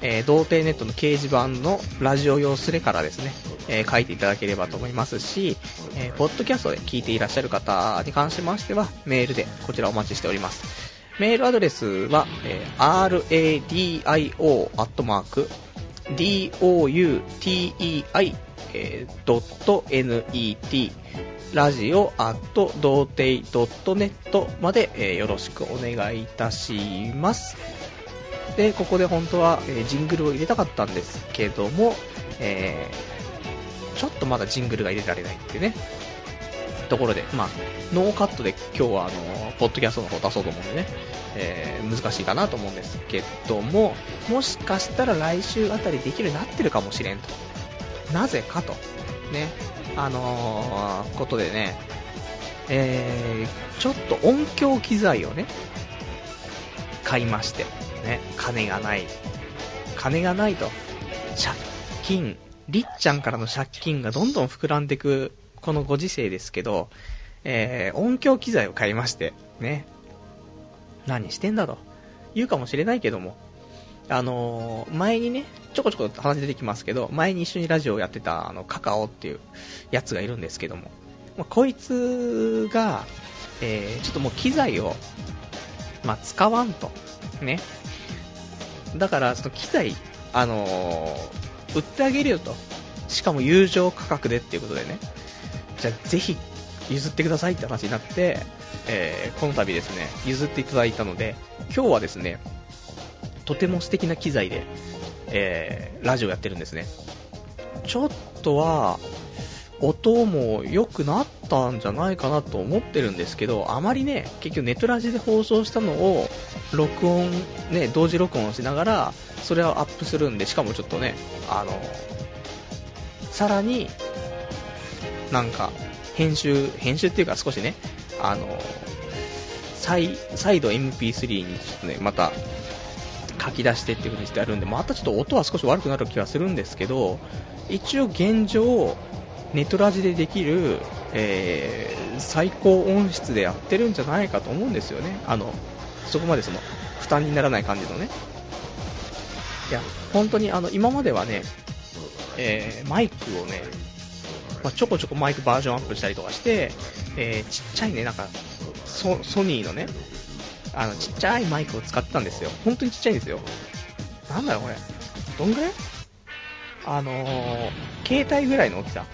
えー、童貞ネットの掲示板のラジオ用スレからですね、えー、書いていただければと思いますし、えー、ポッドキャストで聞いていらっしゃる方に関しましては、メールでこちらお待ちしております。メールアドレスは、えー、radio doutei えー、.net ラジオアット童貞 .net まで、えー、よろしくお願いいたします。で、ここで本当は、えー、ジングルを入れたかったんですけども、えー、ちょっとまだジングルが入れられないっていうね、ところで、まあ、ノーカットで今日はあの、ポッドキャストの方出そうと思うんでね、えー、難しいかなと思うんですけども、もしかしたら来週あたりできるようになってるかもしれんと。なぜかと。ね。あのー、ことでね、えー、ちょっと音響機材をね、買いまして、ね、金がない。金がないと。借金、りっちゃんからの借金がどんどん膨らんでく、このご時世ですけど、えー、音響機材を買いまして、ね。何してんだと。言うかもしれないけども、あのー、前にね、ちょこちょこ話出てきますけど、前に一緒にラジオをやってた、あの、カカオっていうやつがいるんですけども、まあ、こいつが、えー、ちょっともう機材を、まあ、使わんと。ね。だから、その機材、あのー、売ってあげるよと。しかも友情価格でっていうことでね。じゃあ、ぜひ、譲ってくださいって話になって、えー、この度ですね、譲っていただいたので、今日はですね、とても素敵な機材で、えー、ラジオやってるんですね。ちょっとは、音も良くなったんじゃないかなと思ってるんですけど、あまりね、結局ネットラジで放送したのを、録音、ね、同時録音しながら、それをアップするんで、しかもちょっとね、あの、さらに、なんか、編集、編集っていうか少しね、あの、再、再度 MP3 にちょっとね、また書き出してっていう風にしてあるんで、またちょっと音は少し悪くなる気はするんですけど、一応現状、ネトラジでできる、えー、最高音質でやってるんじゃないかと思うんですよね。あの、そこまでその、負担にならない感じのね。いや、本当にあの、今まではね、えー、マイクをね、まあ、ちょこちょこマイクバージョンアップしたりとかして、えー、ちっちゃいね、なんか、ソニーのね、あの、ちっちゃいマイクを使ってたんですよ。本当にちっちゃいんですよ。なんだろこれ。どんぐらい？あのー、携帯ぐらいの大きさ。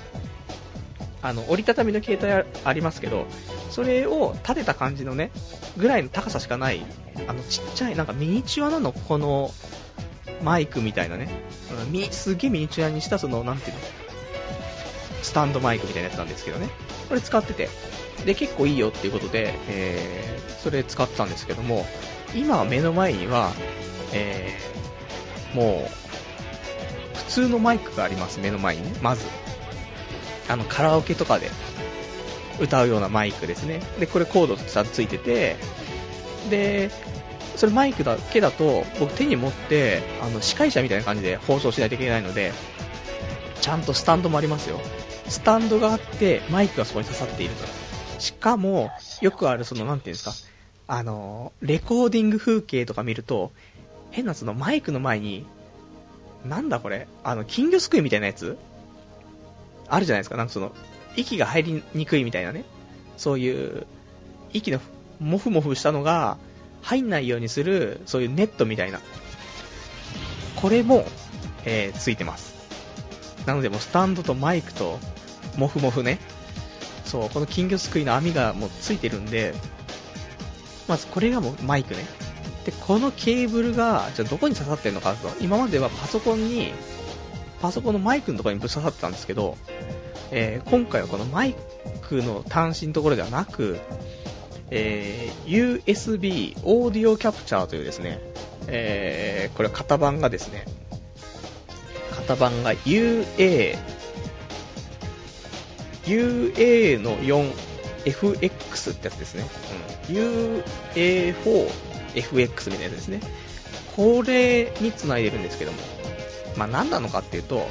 あの、折りたたみの携帯ありますけど、それを立てた感じのね、ぐらいの高さしかない、あの、ちっちゃい、なんかミニチュアなの、この、マイクみたいなね、みすげえミニチュアにした、その、なんていうの、スタンドマイクみたいなやつなんですけどね、これ使ってて、で、結構いいよっていうことで、えー、それ使ってたんですけども、今は目の前には、えー、もう、普通のマイクがあります、目の前にね、まず。あの、カラオケとかで歌うようなマイクですね。で、これコードちゃんついてて、で、それマイクだけだと、僕手に持って、あの、司会者みたいな感じで放送しないといけないので、ちゃんとスタンドもありますよ。スタンドがあって、マイクがそこに刺さっていると。しかも、よくある、その、なんていうんですか、あの、レコーディング風景とか見ると、変なそのマイクの前に、なんだこれ、あの、金魚すくいみたいなやつ？あるじゃないですか、なんかその、息が入りにくいみたいなね、そういう、息のモフモフしたのが入んないようにする、そういうネットみたいな。これも、えー、ついてます。なのでもうスタンドとマイクと、モフモフね。そう、この金魚すくいの網がもうついてるんで、まずこれがもうマイクね。で、このケーブルが、じゃどこに刺さってるのかと、今まではパソコンに、パソコンのマイクのところにぶっ刺さってたんですけど、えー、今回はこのマイクの端子のところではなく、えー、USB オーディオキャプチャーというですね、えー、これ型番がですね、型番が UA、UA の 4FX ってやつですね。うん、UA4FX みたいなやつですね。これにつないでるんですけども、まあ何なのかっていうと、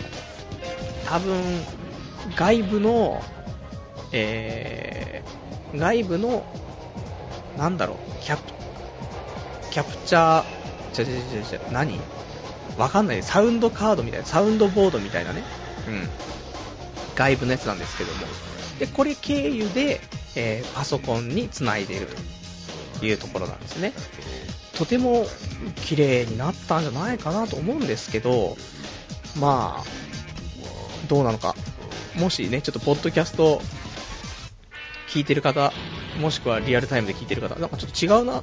多分、外部の、えー、外部の、なんだろう、キャプ、キャプチャー、ちゃちゃちゃちゃ、何？わかんない。サウンドカードみたいな、サウンドボードみたいなね。うん。外部のやつなんですけども。で、これ経由で、えー、パソコンにつないでいるというところなんですね。とても綺麗になったんじゃないかなと思うんですけど、まあ、どうなのか。もしね、ちょっとポッドキャスト聞いてる方、もしくはリアルタイムで聞いてる方、なんかちょっと違うな、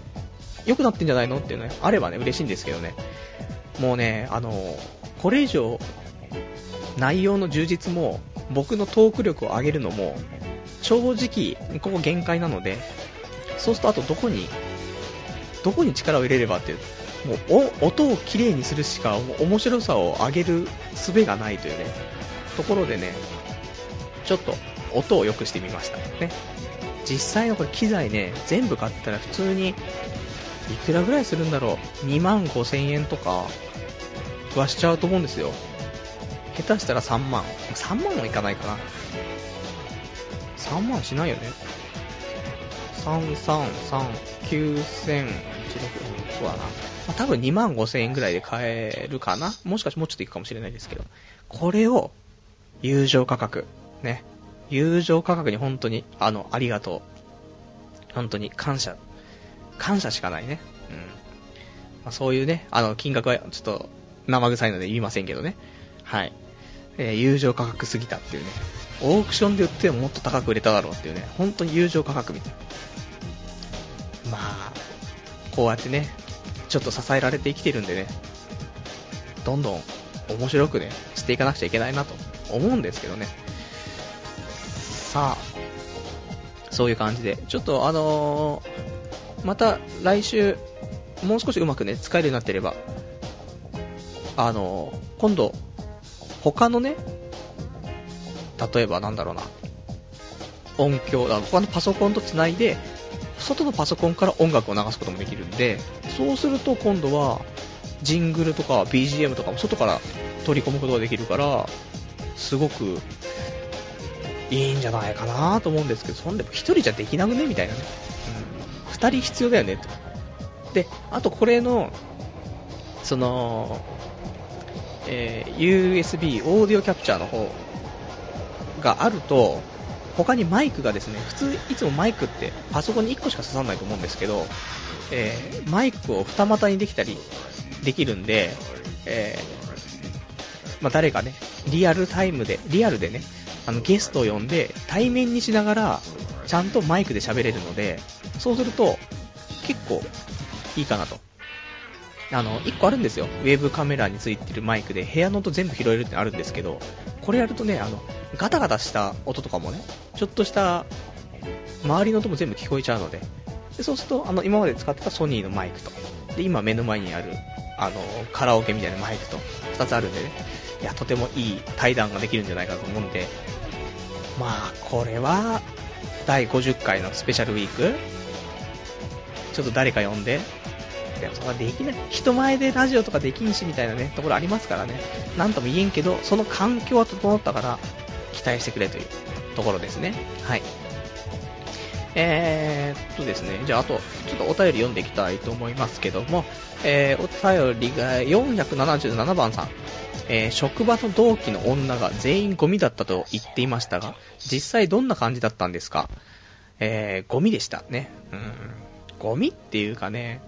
良くなってんじゃないのっていうのね、あればね、嬉しいんですけどね。もうね、あの、これ以上、内容の充実も、僕のトーク力を上げるのも、正直、ここ限界なので、そうするとあとどこに、どこに力を入れればっていう、もう音をきれいにするしか面白さを上げる術がないというね、ところでね、ちょっと音を良くしてみました。ね。実際のこれ機材ね、全部買ったら普通に、いくらぐらいするんだろう？2万5千円とか、はしちゃうと思うんですよ。下手したら3万。3万はいかないかな。3万しないよね。333、9000、16、そうだな。まあ、多分2万5千円ぐらいで買えるかな。もしかしてもうちょっといくかもしれないですけど。これを、友情価格。ね。友情価格に本当に、あの、ありがとう。本当に感謝。感謝しかないね。うん。まあ、そういうね、あの、金額はちょっと生臭いので言いませんけどね。はい。えー、友情価格すぎたっていうね。オークションで売ってももっと高く売れただろうっていうね。本当に友情価格みたいな。まあ、こうやってね、ちょっと支えられて生きてるんでね、どんどん面白くね、していかなくちゃいけないなと思うんですけどね。さあ、そういう感じで、ちょっとあのー、また来週、もう少しうまくね、使えるようになってれば、あの、今度、他のね、例えばなんだろうな、音響、他のパソコンとつないで、外のパソコンから音楽を流すこともできるんで、そうすると今度は、ジングルとか BGM とかも外から取り込むことができるから、すごくいいんじゃないかなと思うんですけど、そんでも1人じゃできなくねみたいなね。うん。2人必要だよねと。で、あとこれの、その、えー、USB オーディオキャプチャーの方があると、他にマイクがですね、普通いつもマイクってパソコンに1個しか刺さらないと思うんですけど、えー、マイクを二股にできたりできるんで、えー、まあ、誰かね、リアルタイムで、リアルでね、あのゲストを呼んで対面にしながらちゃんとマイクで喋れるので、そうすると結構いいかなと。あの、1個あるんですよ。ウェブカメラについてるマイクで部屋の音全部拾えるってあるんですけど、これやるとね、あの、ガタガタした音とかもね、ちょっとした周りの音も全部聞こえちゃうので、でそうすると、あの、今まで使ってたソニーのマイクと、で、今目の前にある、あの、カラオケみたいなマイクと、2つあるんでね、いや、とてもいい対談ができるんじゃないかと思うんで、まあ、これは、第50回のスペシャルウィーク？ちょっと誰か呼んで、でもそこはできない。人前でラジオとかできんしみたいなね、ところありますからね。なんとも言えんけど、その環境は整ったから、期待してくれというところですね。はい。えー、っとですね、じゃああと、ちょっとお便り読んでいきたいと思いますけども、えー、お便りが477番さん。えー、職場の同期の女が全員ゴミだったと言っていましたが、実際どんな感じだったんですか？えー、ゴミでしたね。うん。ゴミっていうかね、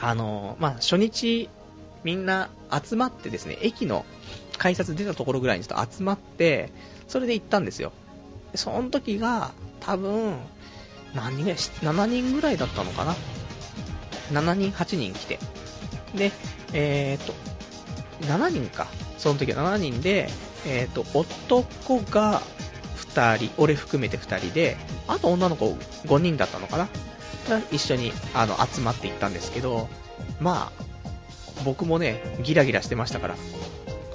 あの、まあ、初日、みんな集まってですね、駅の改札出たところぐらいにちょっと集まって、それで行ったんですよ。その時が、多分、何人ぐらい ?7 人ぐらいだったのかな ?7 人、8人来て。で、えーと、7人か。その時は7人で、えっ、ー、と、男が2人、俺含めて2人で、あと女の子5人だったのかな？一緒にあの集まっていったんですけど、まあ、僕もね、ギラギラしてましたから、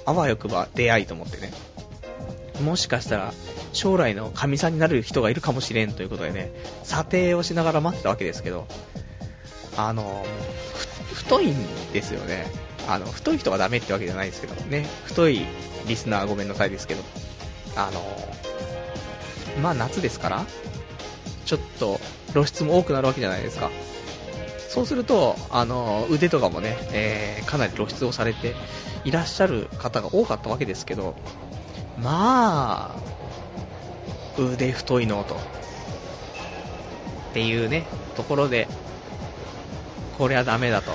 あわよくば出会いと思ってね、もしかしたら将来の神さんになる人がいるかもしれんということでね、査定をしながら待ってたわけですけど、あの、太いんですよね。あの、太い人がダメってわけじゃないですけどね、太いリスナーごめんなさいですけど、あの、まあ夏ですから、ちょっと露出も多くなるわけじゃないですか。そうすると、あの、腕とかもね、えー、かなり露出をされていらっしゃる方が多かったわけですけど、まあ、腕太いのと。っていうね、ところで、これはダメだと。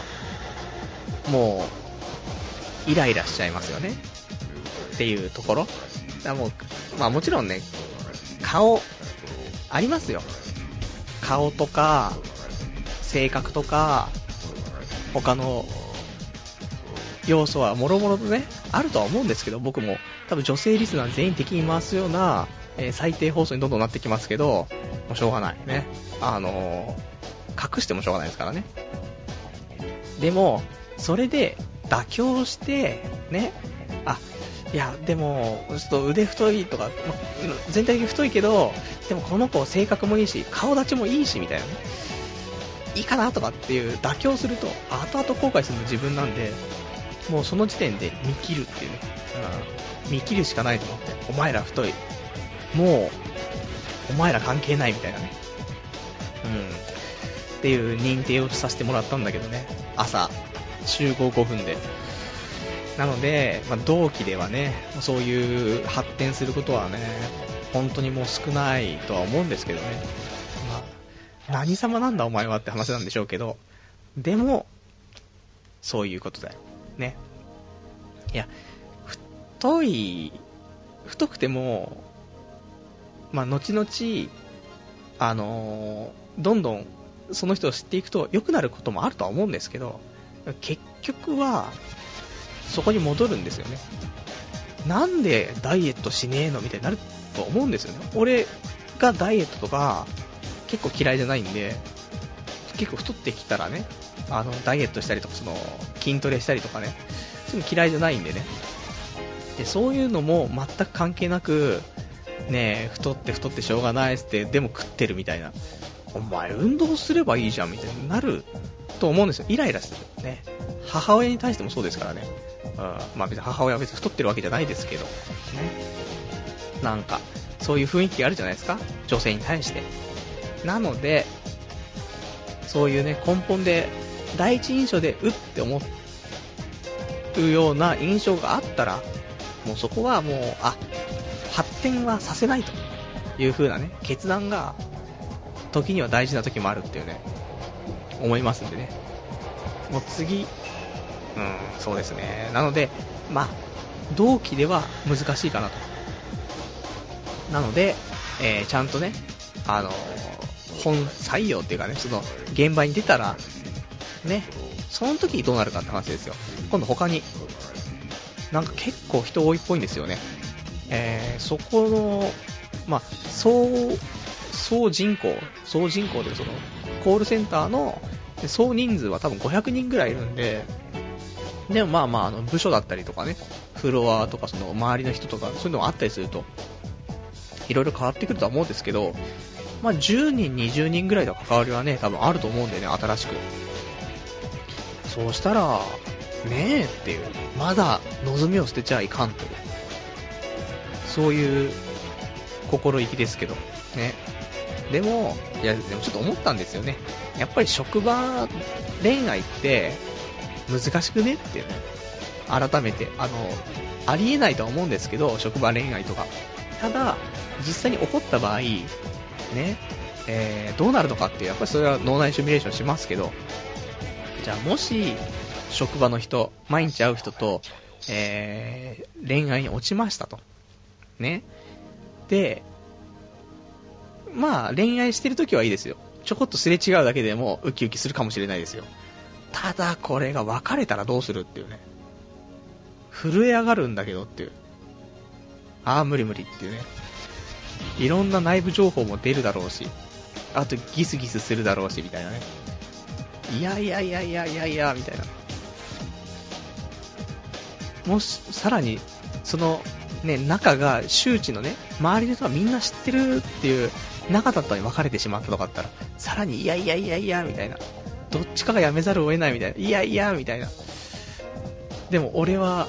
もう、イライラしちゃいますよね。っていうところ。だもう、まあもちろんね、顔、ありますよ。顔とか、性格とか、他の要素はもろもろとね、あるとは思うんですけど、僕も多分女性リスナー全員敵に回すような、えー、最低放送にどんどんなってきますけど、もうしょうがないね。あのー、隠してもしょうがないですからね。でも、それで妥協して、ね、あ、いや、でも、ちょっと腕太いとか、全体的に太いけど、でもこの子性格もいいし、顔立ちもいいし、みたいなね。いいかなとかっていう妥協すると、後々後悔するの自分なんで、もうその時点で見切るっていうね。うん、見切るしかないと思って。お前ら太い。もう、お前ら関係ないみたいなね。うん。っていう認定をさせてもらったんだけどね。朝、集合5分で。なので、まあ、同期ではね、そういう発展することはね、本当にもう少ないとは思うんですけどね。まあ、何様なんだお前はって話なんでしょうけど、でも、そういうことだよ。ね。いや、太い、太くても、まあ、後々、あのー、どんどんその人を知っていくと良くなることもあるとは思うんですけど、結局は、そこに戻るんですよね。なんでダイエットしねえのみたいになると思うんですよね。俺がダイエットとか結構嫌いじゃないんで、結構太ってきたらね、あの、ダイエットしたりとか、その、筋トレしたりとかね、そういうの嫌いじゃないんでね。で、そういうのも全く関係なく、ね太って太ってしょうがないっつって、でも食ってるみたいな。お前運動すればいいじゃんみたいになると思うんですよ。イライラする。ね。母親に対してもそうですからね。まあ別に母親は別に太ってるわけじゃないですけど。ね。なんか、そういう雰囲気があるじゃないですか。女性に対して。なので、そういうね、根本で、第一印象で、うって思うような印象があったら、もうそこはもう、あ、発展はさせないと。いう風なね、決断が、時には大事な時もあるっていうね、思いますんでね。もう次、うん、そうですね。なので、まあ、同期では難しいかなと。なので、えー、ちゃんとね、あのー、本採用っていうかね、その、現場に出たら、ね、その時にどうなるかって話ですよ。今度他に、なんか結構人多いっぽいんですよね。えー、そこの、まあ、総、総人口、総人口でその、コールセンターの総人数は多分500人ぐらいいるんで、でもまあまあ、あの部署だったりとかね、フロアとかその周りの人とか、そういうのがあったりすると、いろいろ変わってくるとは思うんですけど、まあ10人、20人ぐらいの関わりはね、多分あると思うんでね、新しく。そうしたら、ねえっていう、まだ望みを捨てちゃいかんという、そういう心意気ですけど、ね。でも、いや、でもちょっと思ったんですよね。やっぱり職場恋愛って難しくね？ってね、改めて、あの、ありえないとは思うんですけど、職場恋愛とか。ただ、実際に起こった場合、ね、えー、どうなるのかって、やっぱりそれは脳内シミュレーションしますけど、じゃあもし、職場の人、毎日会う人と、えー、恋愛に落ちましたと。ね。で、まあ、恋愛してる時はいいですよ。ちょこっとすれ違うだけでもウキウキするかもしれないですよ。ただ、これが別れたらどうするっていうね。震え上がるんだけどっていう。ああ、無理無理っていうね。いろんな内部情報も出るだろうし、あとギスギスするだろうし、みたいなね。いやいやいやいやいやいや、みたいな。もし、さらに、その、ね、中が周知のね、周りの人がみんな知ってるっていう仲だったのに別れてしまったとかあったら、さらに、いやいやいやいや、みたいな。どっちかがやめざるを得ないみたいな。いやいや、みたいな。でも俺は、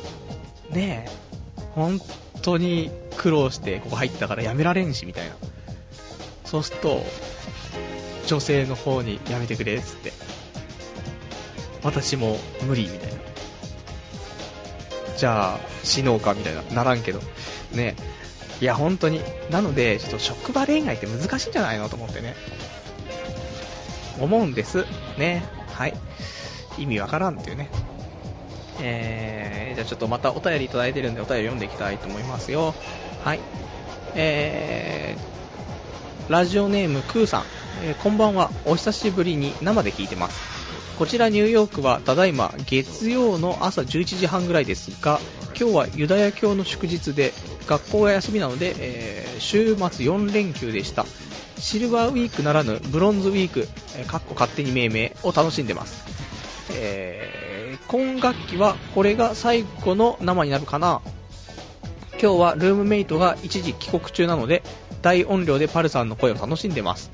ねえ、本当に苦労してここ入ったからやめられんし、みたいな。そうすると、女性の方にやめてくれ、つって。私も無理、みたいな。じゃあ、死のうか、みたいな。ならんけど。ねいや、本当に。なので、ちょっと職場恋愛って難しいんじゃないの？と思ってね。思うんです。ね。はい。意味わからんっていうね。えー、じゃあちょっとまたお便りいただいてるんでお便り読んでいきたいと思いますよ。はい。えー、ラジオネームクーさん、えー、こんばんは。お久しぶりに生で聞いてます。こちらニューヨークはただいま月曜の朝11時半ぐらいですが、今日はユダヤ教の祝日で学校が休みなので、えー、週末4連休でした。シルバーウィークならぬブロンズウィーク、え、かっこ勝手に命名を楽しんでます。えー、今学期はこれが最後の生になるかな。今日はルームメイトが一時帰国中なので、大音量でパルさんの声を楽しんでます。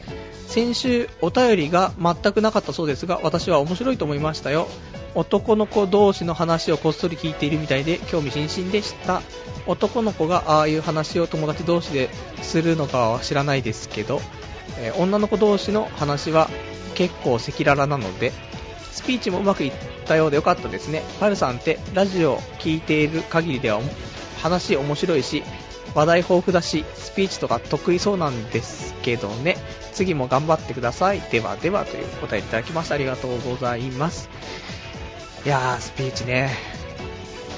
先週お便りが全くなかったそうですが、私は面白いと思いましたよ。男の子同士の話をこっそり聞いているみたいで興味津々でした。男の子がああいう話を友達同士でするのかは知らないですけど、えー、女の子同士の話は結構赤裸々なので、スピーチもうまくいったようでよかったですね。パルさんってラジオ聞いている限りでは話面白いし、話題豊富だし、スピーチとか得意そうなんですけどね。次も頑張ってください。ではではという答えいただきました。ありがとうございます。いやー、スピーチね、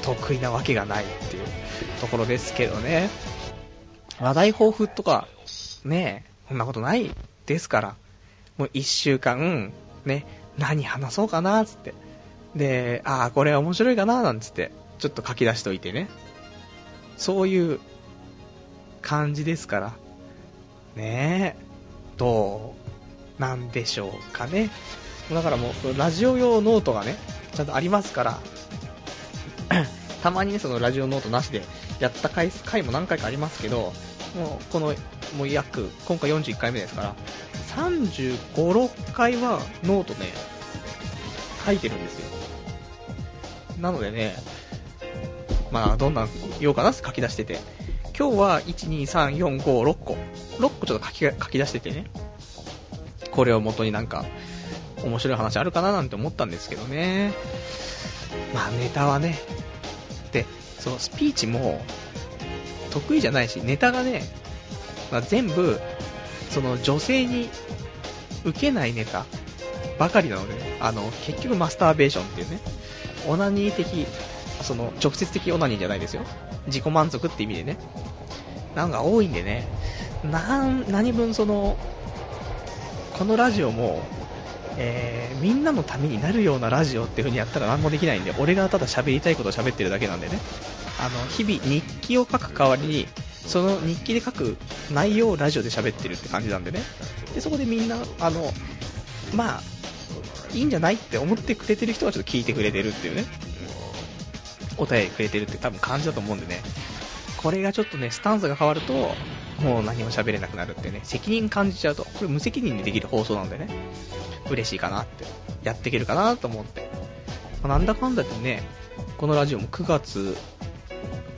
得意なわけがないっていうところですけどね。話題豊富とか、ね、そんなことないですから。もう一週間、ね、何話そうかな、つって。で、ああ、これ面白いかな、なんつって、ちょっと書き出しといてね。そういう感じですから。ねえ。どうなんでしょうかね。だからもう、ラジオ用ノートがね、ちゃんとありますから、たまにね、そのラジオノートなしでやった回回も何回かありますけど、もう、この、もう約、今回41回目ですから、35、6回はノートね、書いてるんですよ。なのでね、まあ、どんなん言おうかな書き出してて、今日は1、2、3、4、5、6個。6個ちょっと書き書き出しててね。これを元になんか、面白い話あるかななんて思ったんですけどね。まあネタはね。そのスピーチも、得意じゃないし、ネタがね、まあ、全部、その女性に受けないネタばかりなので、あの、結局マスターベーションっていうね、オナニー的、その、直接的オナニーじゃないですよ。自己満足って意味でね。なんか多いんでね、なん、何分その、このラジオも、えー、みんなのためになるようなラジオっていう風にやったら何もできないんで、俺がただ喋りたいことを喋ってるだけなんでね。あの、日々日記を書く代わりに、その日記で書く内容をラジオで喋ってるって感じなんでね。で、そこでみんな、あの、まあ、いいんじゃないって思ってくれてる人はちょっと聞いてくれてるっていうね。お便りくれてるって多分感じだと思うんでね。これがちょっとね、スタンスが変わると、もう何も喋れなくなるってね、責任感じちゃうと、これ無責任でできる放送なんでね、嬉しいかなって、やっていけるかなと思って。まあ、なんだかんだってね、このラジオも9月、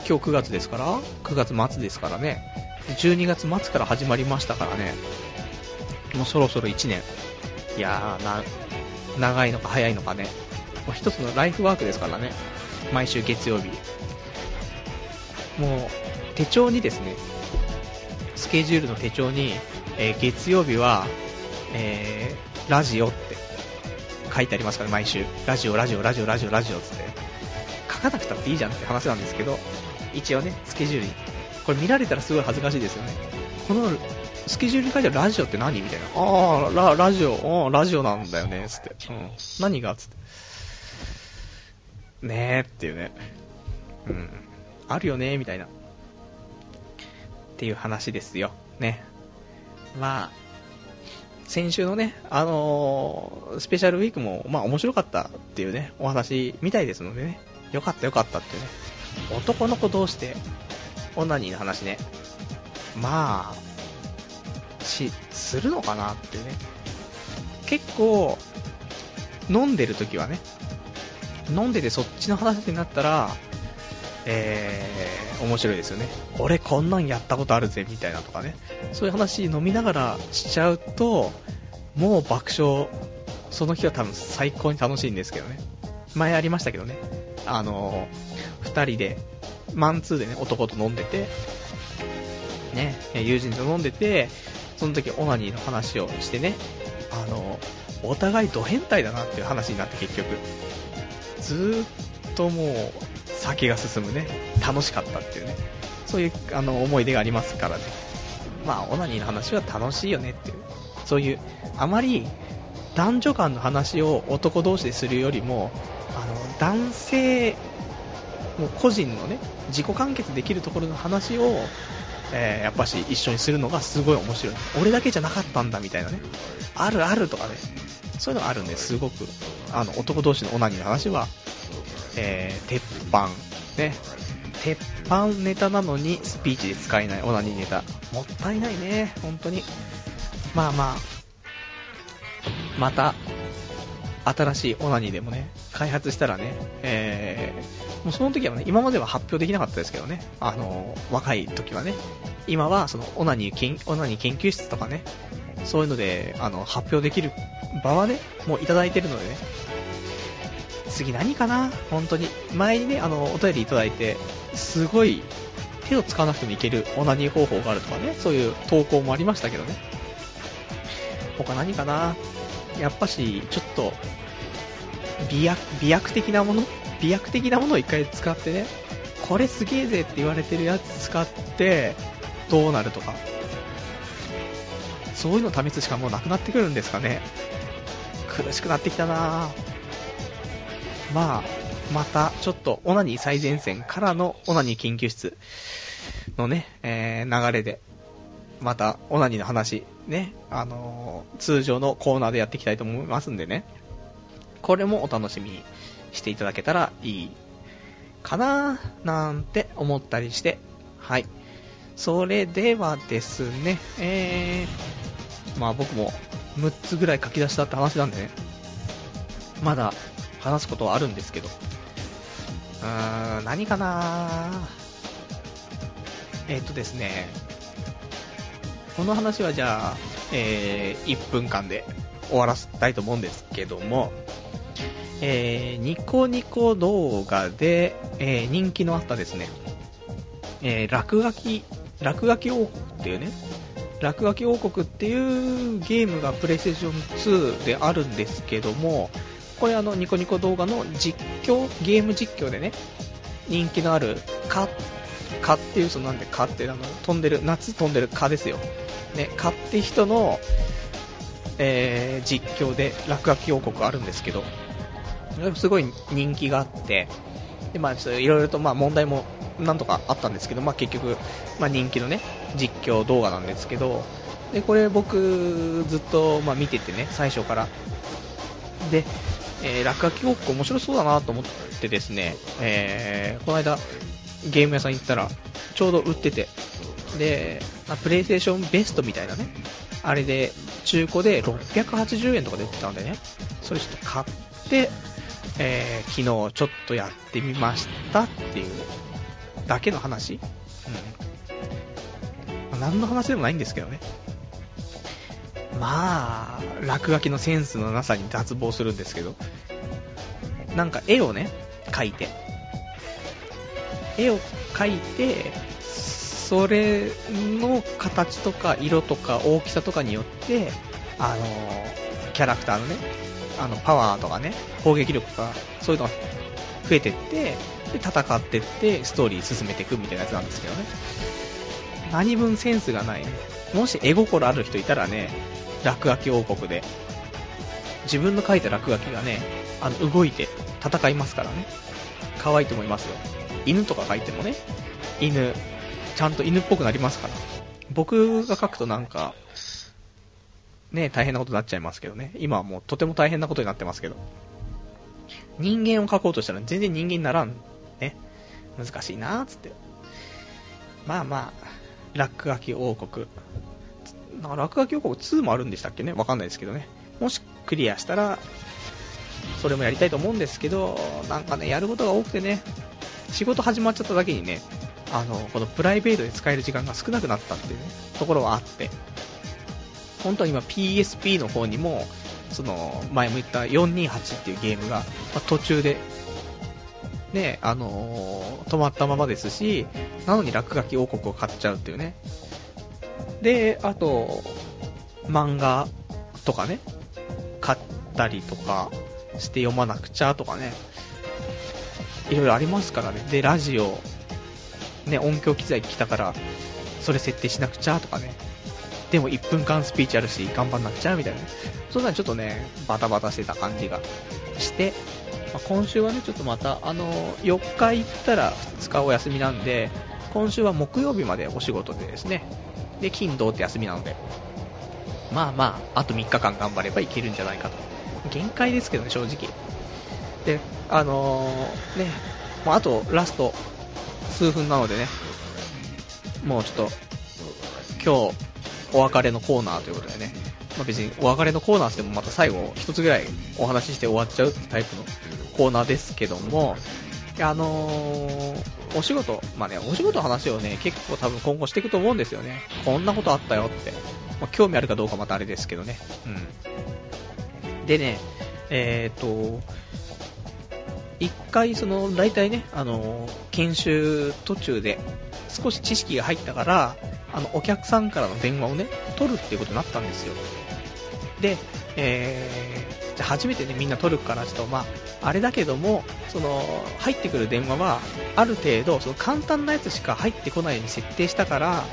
今日9月ですから、9月末ですからね、12月末から始まりましたからね、もうそろそろ1年。いやー、な、長いのか早いのかね、もう一つのライフワークですからね、毎週月曜日。もう、手帳にですね、スケジュールの手帳に、えー、月曜日は、えー、ラジオって書いてありますから、毎週。ラジオ、ラジオ、ラジオ、ラジオ、ラジオつって。書かなくたっていいじゃんって話なんですけど、一応ね、スケジュールに。これ見られたらすごい恥ずかしいですよね。このスケジュールに書いてあるラジオって何？みたいな。ああ、ラ、ラジオ、うん、ラジオなんだよね、つって。うん。何が？つって。ねえっていうね。うん。あるよね、みたいな。っていう話ですよ。ね。まあ、先週のね、あのー、スペシャルウィークも、まあ面白かったっていうね、お話みたいですのでね、よかったよかったっていうね、男の子同士で、オナニーの話ね、まあ、し、するのかなっていうね、結構、飲んでる時はね、飲んでてそっちの話になったら、えー、面白いですよね。俺こんなんやったことあるぜ、みたいなとかね。そういう話飲みながらしちゃうと、もう爆笑、その日は多分最高に楽しいんですけどね。前ありましたけどね。あのー、二人で、マンツーでね、男と飲んでて、ね、友人と飲んでて、その時オナニーの話をしてね、あのー、お互いド変態だなっていう話になって結局。ずーっともう、酒が進むね、楽しかったっていうね、そういうあの思い出がありますからね。まあ、オナニーの話は楽しいよねっていう、そういう、あまり男女間の話を男同士でするよりも、あの、男性、もう個人のね、自己完結できるところの話を、えー、やっぱし一緒にするのがすごい面白い。俺だけじゃなかったんだみたいなね。あるあるとかね。そういうのがあるんですごく、あの、男同士のオナニーの話はえー、鉄板、ね、鉄板ネタなのにスピーチで使えないオナニーネタ。もったいないね、本当に。まあまあ、また、新しいオナニーでもね、開発したらね、えー、もうその時はね、今までは発表できなかったですけどね、あの、若い時はね、今はそのオナニー研、オナニー研究室とかね、そういうので、あの、発表できる場はね、もういただいてるのでね、次何かな？本当に。前にね、あの、お便りいただいて、すごい、手を使わなくてもいけるオナニー方法があるとかね、そういう投稿もありましたけどね。他何かな？やっぱし、ちょっと、美薬、美薬的なもの？美薬的なものを一回使ってね、これすげえぜって言われてるやつ使って、どうなるとか。そういうの試すしかもうなくなってくるんですかね。苦しくなってきたなぁ。まあ、またちょっとオナニー最前線からのオナニー研究室のね、えー、流れで、またオナニーの話、ね、あのー、通常のコーナーでやっていきたいと思いますんでね、これもお楽しみにしていただけたらいいかななんて思ったりして、はい。それではですね、えー、まあ僕も6つぐらい書き出したって話なんでね、まだ話すことはあるんですけど、うーん、何かなえー、っとですね、この話はじゃあ、えー、1分間で終わらせたいと思うんですけども、えー、ニコニコ動画で、えー、人気のあったですね、えー、落書き落書き王国っていうね、落書き王国っていうゲームがプレイステーション2であるんですけども、これあのニコニコ動画の実況、ゲーム実況でね、人気のある蚊、蚊っていうそのなんで蚊ってあの飛んでる、夏飛んでる蚊ですよ。ね、蚊って人の、えー、実況で落書き王国あるんですけど、すごい人気があって、で、まあ、っいろいろと、まあ、問題もなんとかあったんですけど、まあ、結局、まあ、人気のね、実況動画なんですけど、で、これ僕、ずっと、まあ、見ててね、最初から。で、えー、落書きごっこ面白そうだなと思ってですね、えー、この間、ゲーム屋さん行ったら、ちょうど売ってて、で、ま、プレイステーションベストみたいなね、あれで、中古で680円とかで売ってたんでね、それちょっと買って、えー、昨日ちょっとやってみましたっていうだけの話、うん。ま、何の話でもないんですけどね。まあ、落書きのセンスのなさに脱帽するんですけど、なんか絵をね、描いて、絵を描いて、それの形とか色とか大きさとかによって、あのキャラクターのね、あのパワーとかね、攻撃力とか、そういうのが増えてって、で、戦ってって、ストーリー進めていくみたいなやつなんですけどね。何分センスがないね。もし絵心ある人いたらね、落書き王国で、自分の描いた落書きがね、あの、動いて戦いますからね。可愛いと思いますよ。犬とか描いてもね、犬、ちゃんと犬っぽくなりますから。僕が描くとなんか、ね、大変なことになっちゃいますけどね。今はもうとても大変なことになってますけど。人間を描こうとしたら全然人間にならん。ね。難しいなーつって。まあまあ、落書き王国。なんか落書き王国2もあるんでしたっけね？わかんないですけどね。もしクリアしたら、それもやりたいと思うんですけど、なんかね、やることが多くてね、仕事始まっちゃっただけにね、あの、このプライベートで使える時間が少なくなったっていうね、ところはあって、本当は今 PSP の方にも、その、前も言った428っていうゲームが、ま、途中で、ね、あのー、止まったままですし、なのに落書き王国を買っちゃうっていうね。で、あと、漫画とかね、買ったりとかして読まなくちゃとかね、いろいろありますからね。で、ラジオ、ね、音響機材来たから、それ設定しなくちゃとかね。でも1分間スピーチあるし、頑張んなくちゃみたいな。そんなちょっとね、バタバタしてた感じがして、まあ、今週はね、ちょっとまた、あの、4日行ったら2日お休みなんで、今週は木曜日までお仕事でですね、で、金土って休みなので、まあまあ、あと3日間頑張ればいけるんじゃないかと。限界ですけどね、正直。で、あのー、ね、もうあとラスト数分なのでね、もうちょっと、今日、お別れのコーナーということでね、まあ、別にお別れのコーナーしてもまた最後一つぐらいお話しして終わっちゃうタイプのコーナーですけども、あのー、お仕事、まあね、お仕事の話をね、結構多分今後していくと思うんですよね。こんなことあったよって。まあ、興味あるかどうかまたあれですけどね。うん。でね、えっ、ー、と、一回その、大体ね、あのー、研修途中で少し知識が入ったから、あの、お客さんからの電話をね、取るっていうことになったんですよ。で、えー、じゃ初めてね、みんな取るからちょっと、まあ、あれだけども、その、入ってくる電話は、ある程度、その簡単なやつしか入ってこないように設定したから、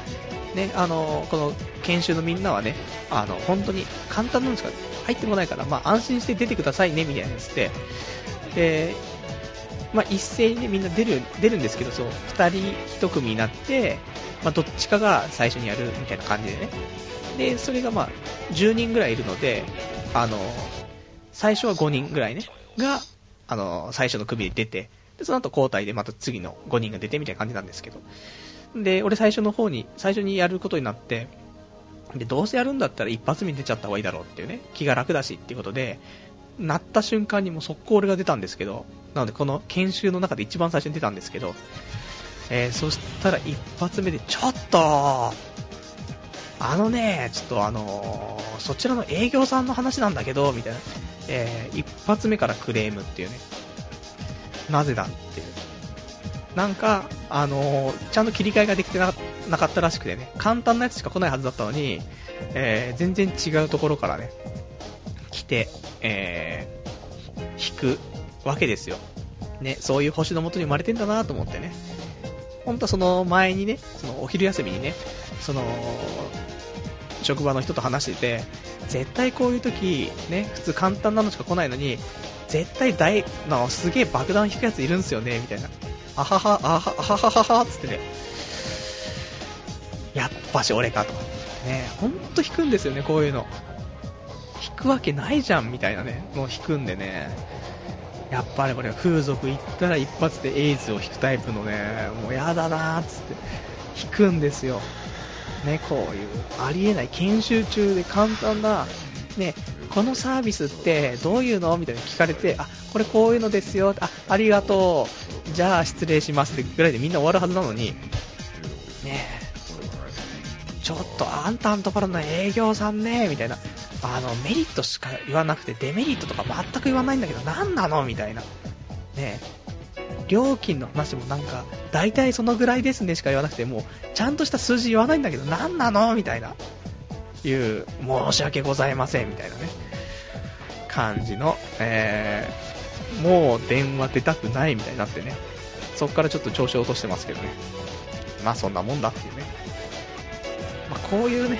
ね、あの、この研修のみんなはね、あの、本当に簡単なのしか入ってこないから、まあ、安心して出てくださいね、みたいなやつで、で、まあ、一斉に、ね、みんな出る、出るんですけど、そう、二人一組になって、まあ、どっちかが最初にやるみたいな感じでね。で、それがまあ、10人ぐらいいるので、あの、最初は5人ぐらいね、が、あの、最初の組で出て、で、その後交代でまた次の5人が出てみたいな感じなんですけど。で、俺最初の方に、最初にやることになって、で、どうせやるんだったら一発目に出ちゃった方がいいだろうっていうね、気が楽だしっていうことで、なった瞬間にもう速攻俺が出たんですけど、なのでこの研修の中で一番最初に出たんですけど、えー、そしたら一発目で、ちょっと、あのね、ちょっとあのー、そちらの営業さんの話なんだけど、みたいな。えー、一発目からクレームっていうね。なぜだっていう。なんか、あのー、ちゃんと切り替えができてなかったらしくてね、簡単なやつしか来ないはずだったのに、えー、全然違うところからね、来て、えー、引くわけですよ。ね、そういう星のもとに生まれてんだなと思ってね。本当はその前にね、そのお昼休みにね、その、職場の人と話してて、絶対こういう時、ね、普通簡単なのしか来ないのに、絶対大、なすげえ爆弾引くやついるんすよね、みたいな。あはは、あははははは、つってね。やっぱし俺かと。ね、ほんと引くんですよね、こういうの。引くわけないじゃん、みたいなね、のを引くんでね。やっぱりこれ風俗行ったら一発でエイズを引くタイプのね、もうやだなーっつって引くんですよ。ね、こういうありえない研修中で簡単な、ね、このサービスってどういうのみたいな聞かれて、あ、これこういうのですよ、あ、ありがとう、じゃあ失礼しますってぐらいでみんな終わるはずなのに、ねちょっとあんたんところの営業さんね、みたいな、あの、メリットしか言わなくて、デメリットとか全く言わないんだけど、何なのみたいな。ね料金の話もなんか、大体そのぐらいですねしか言わなくて、も、ちゃんとした数字言わないんだけど、何なのみたいな。いう、申し訳ございません、みたいなね。感じの、えー、もう電話出たくないみたいになってね。そっからちょっと調子を落としてますけどね。まあそんなもんだっていうね。まあこういうね、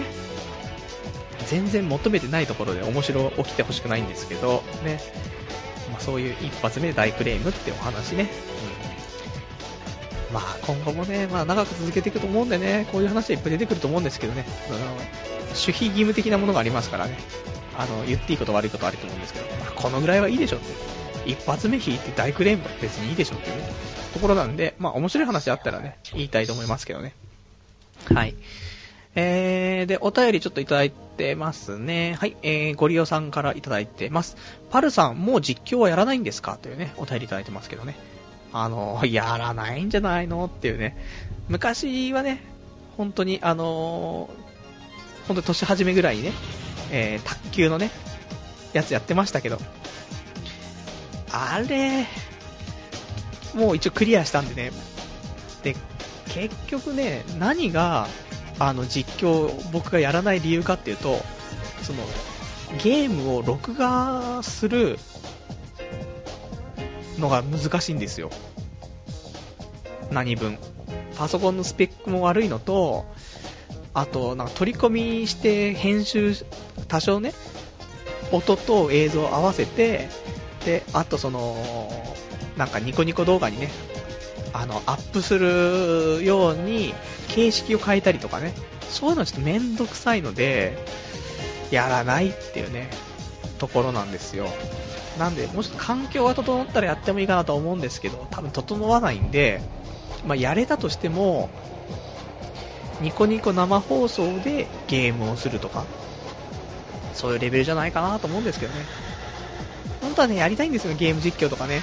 全然求めてないところで面白起きてほしくないんですけど、ね。まあ、そういう一発目で大クレームってお話ね。うん、まあ今後もね、まあ長く続けていくと思うんでね、こういう話はいっぱい出てくると思うんですけどね。あの守秘義務的なものがありますからね。あの、言っていいこと悪いことあると思うんですけど、まあ、このぐらいはいいでしょって。一発目引いて大クレームは別にいいでしょっていう、ね、ところなんで、まあ面白い話あったらね、言いたいと思いますけどね。はい。えー、で、お便りちょっといただいてますね。はい、えー、ゴリオさんからいただいてます。パルさん、もう実況はやらないんですか？というね、お便りいただいてますけどね。あの、やらないんじゃないの？っていうね。昔はね、本当に、あのー、本当年始めぐらいにね、えー、卓球のね、やつやってましたけど、あれ、もう一応クリアしたんでね、で、結局ね、何があの実況僕がやらない理由かっていうとそのゲームを録画するのが難しいんですよ。何分。パソコンのスペックも悪いのとあとなんか取り込みして編集多少ね音と映像を合わせてであとそのなんかニコニコ動画にねあのアップするように形式を変えたりとかね、そういうのちょっとめんどくさいので、やらないっていうね、ところなんですよ。なんで、もうちょっと環境が整ったらやってもいいかなと思うんですけど、多分整わないんで、まあ、やれたとしても、ニコニコ生放送でゲームをするとか、そういうレベルじゃないかなと思うんですけどね。本当はね、やりたいんですよ、ゲーム実況とかね。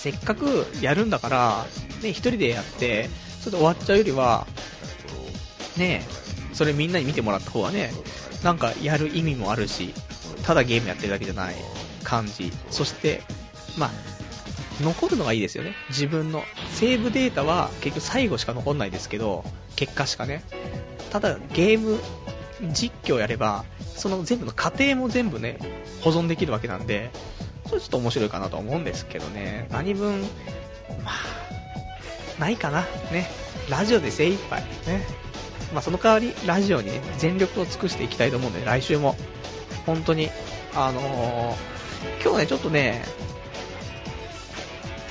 せっかくやるんだから、ね、一人でやって、それで終わっちゃうよりは、ねそれみんなに見てもらった方がね、なんかやる意味もあるし、ただゲームやってるだけじゃない感じ。そして、まあ、残るのがいいですよね。自分の。セーブデータは結局最後しか残んないですけど、結果しかね。ただゲーム実況やれば、その全部の過程も全部ね、保存できるわけなんで、ちょっと面白いかなと思うんですけどね。何分、まあ、ないかな。ね。ラジオで精一杯。ね。まあ、その代わり、ラジオにね、全力を尽くしていきたいと思うんで、来週も、本当に、あのー、今日ね、ちょっとね、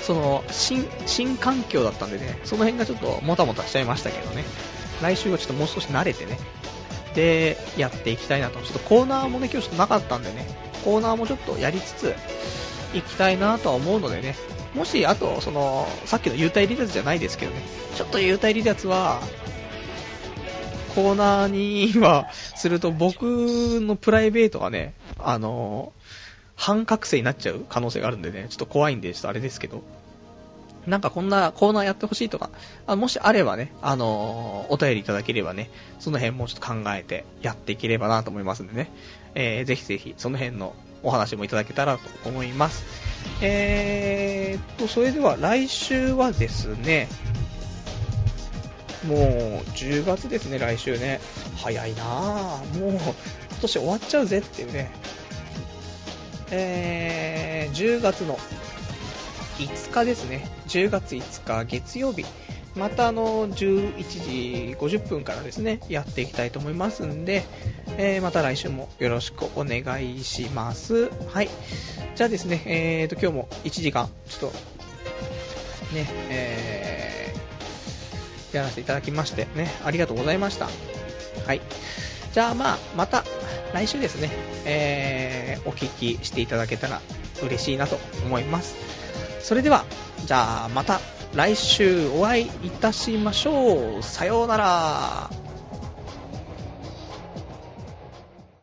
その、新、新環境だったんでね、その辺がちょっともたもたしちゃいましたけどね、来週はちょっともう少し慣れてね、で、やっていきたいなと。ちょっとコーナーもね、今日ちょっとなかったんでね、コーナーもちょっとやりつつ、いきたいなとは思うのでね、もし、あと、その、さっきの幽体離脱じゃないですけどね、ちょっと幽体離脱は、コーナーにはすると僕のプライベートがね、あの、半覚醒になっちゃう可能性があるんでね、ちょっと怖いんで、ちょっとあれですけど。なんかこんなコーナーやってほしいとか、あもしあればね、あのー、お便りいただければね、その辺もちょっと考えてやっていければなと思いますんでね、えー、ぜひぜひその辺のお話もいただけたらと思います。えーっと、それでは来週はですね、もう10月ですね、来週ね。早いなぁ。もう今年終わっちゃうぜっていうね。えー、10月の5日ですね。10月5日月曜日。またあの、11時50分からですね、やっていきたいと思いますんで、えー、また来週もよろしくお願いします。はい。じゃあですね、えーと、今日も1時間、ちょっと、ね、えー、やらせていただきましてね、ありがとうございました。はい。じゃあまあ、また来週ですね、えー、お聞きしていただけたら嬉しいなと思います。それでは、じゃあまた来週お会いいたしましょう。さようなら。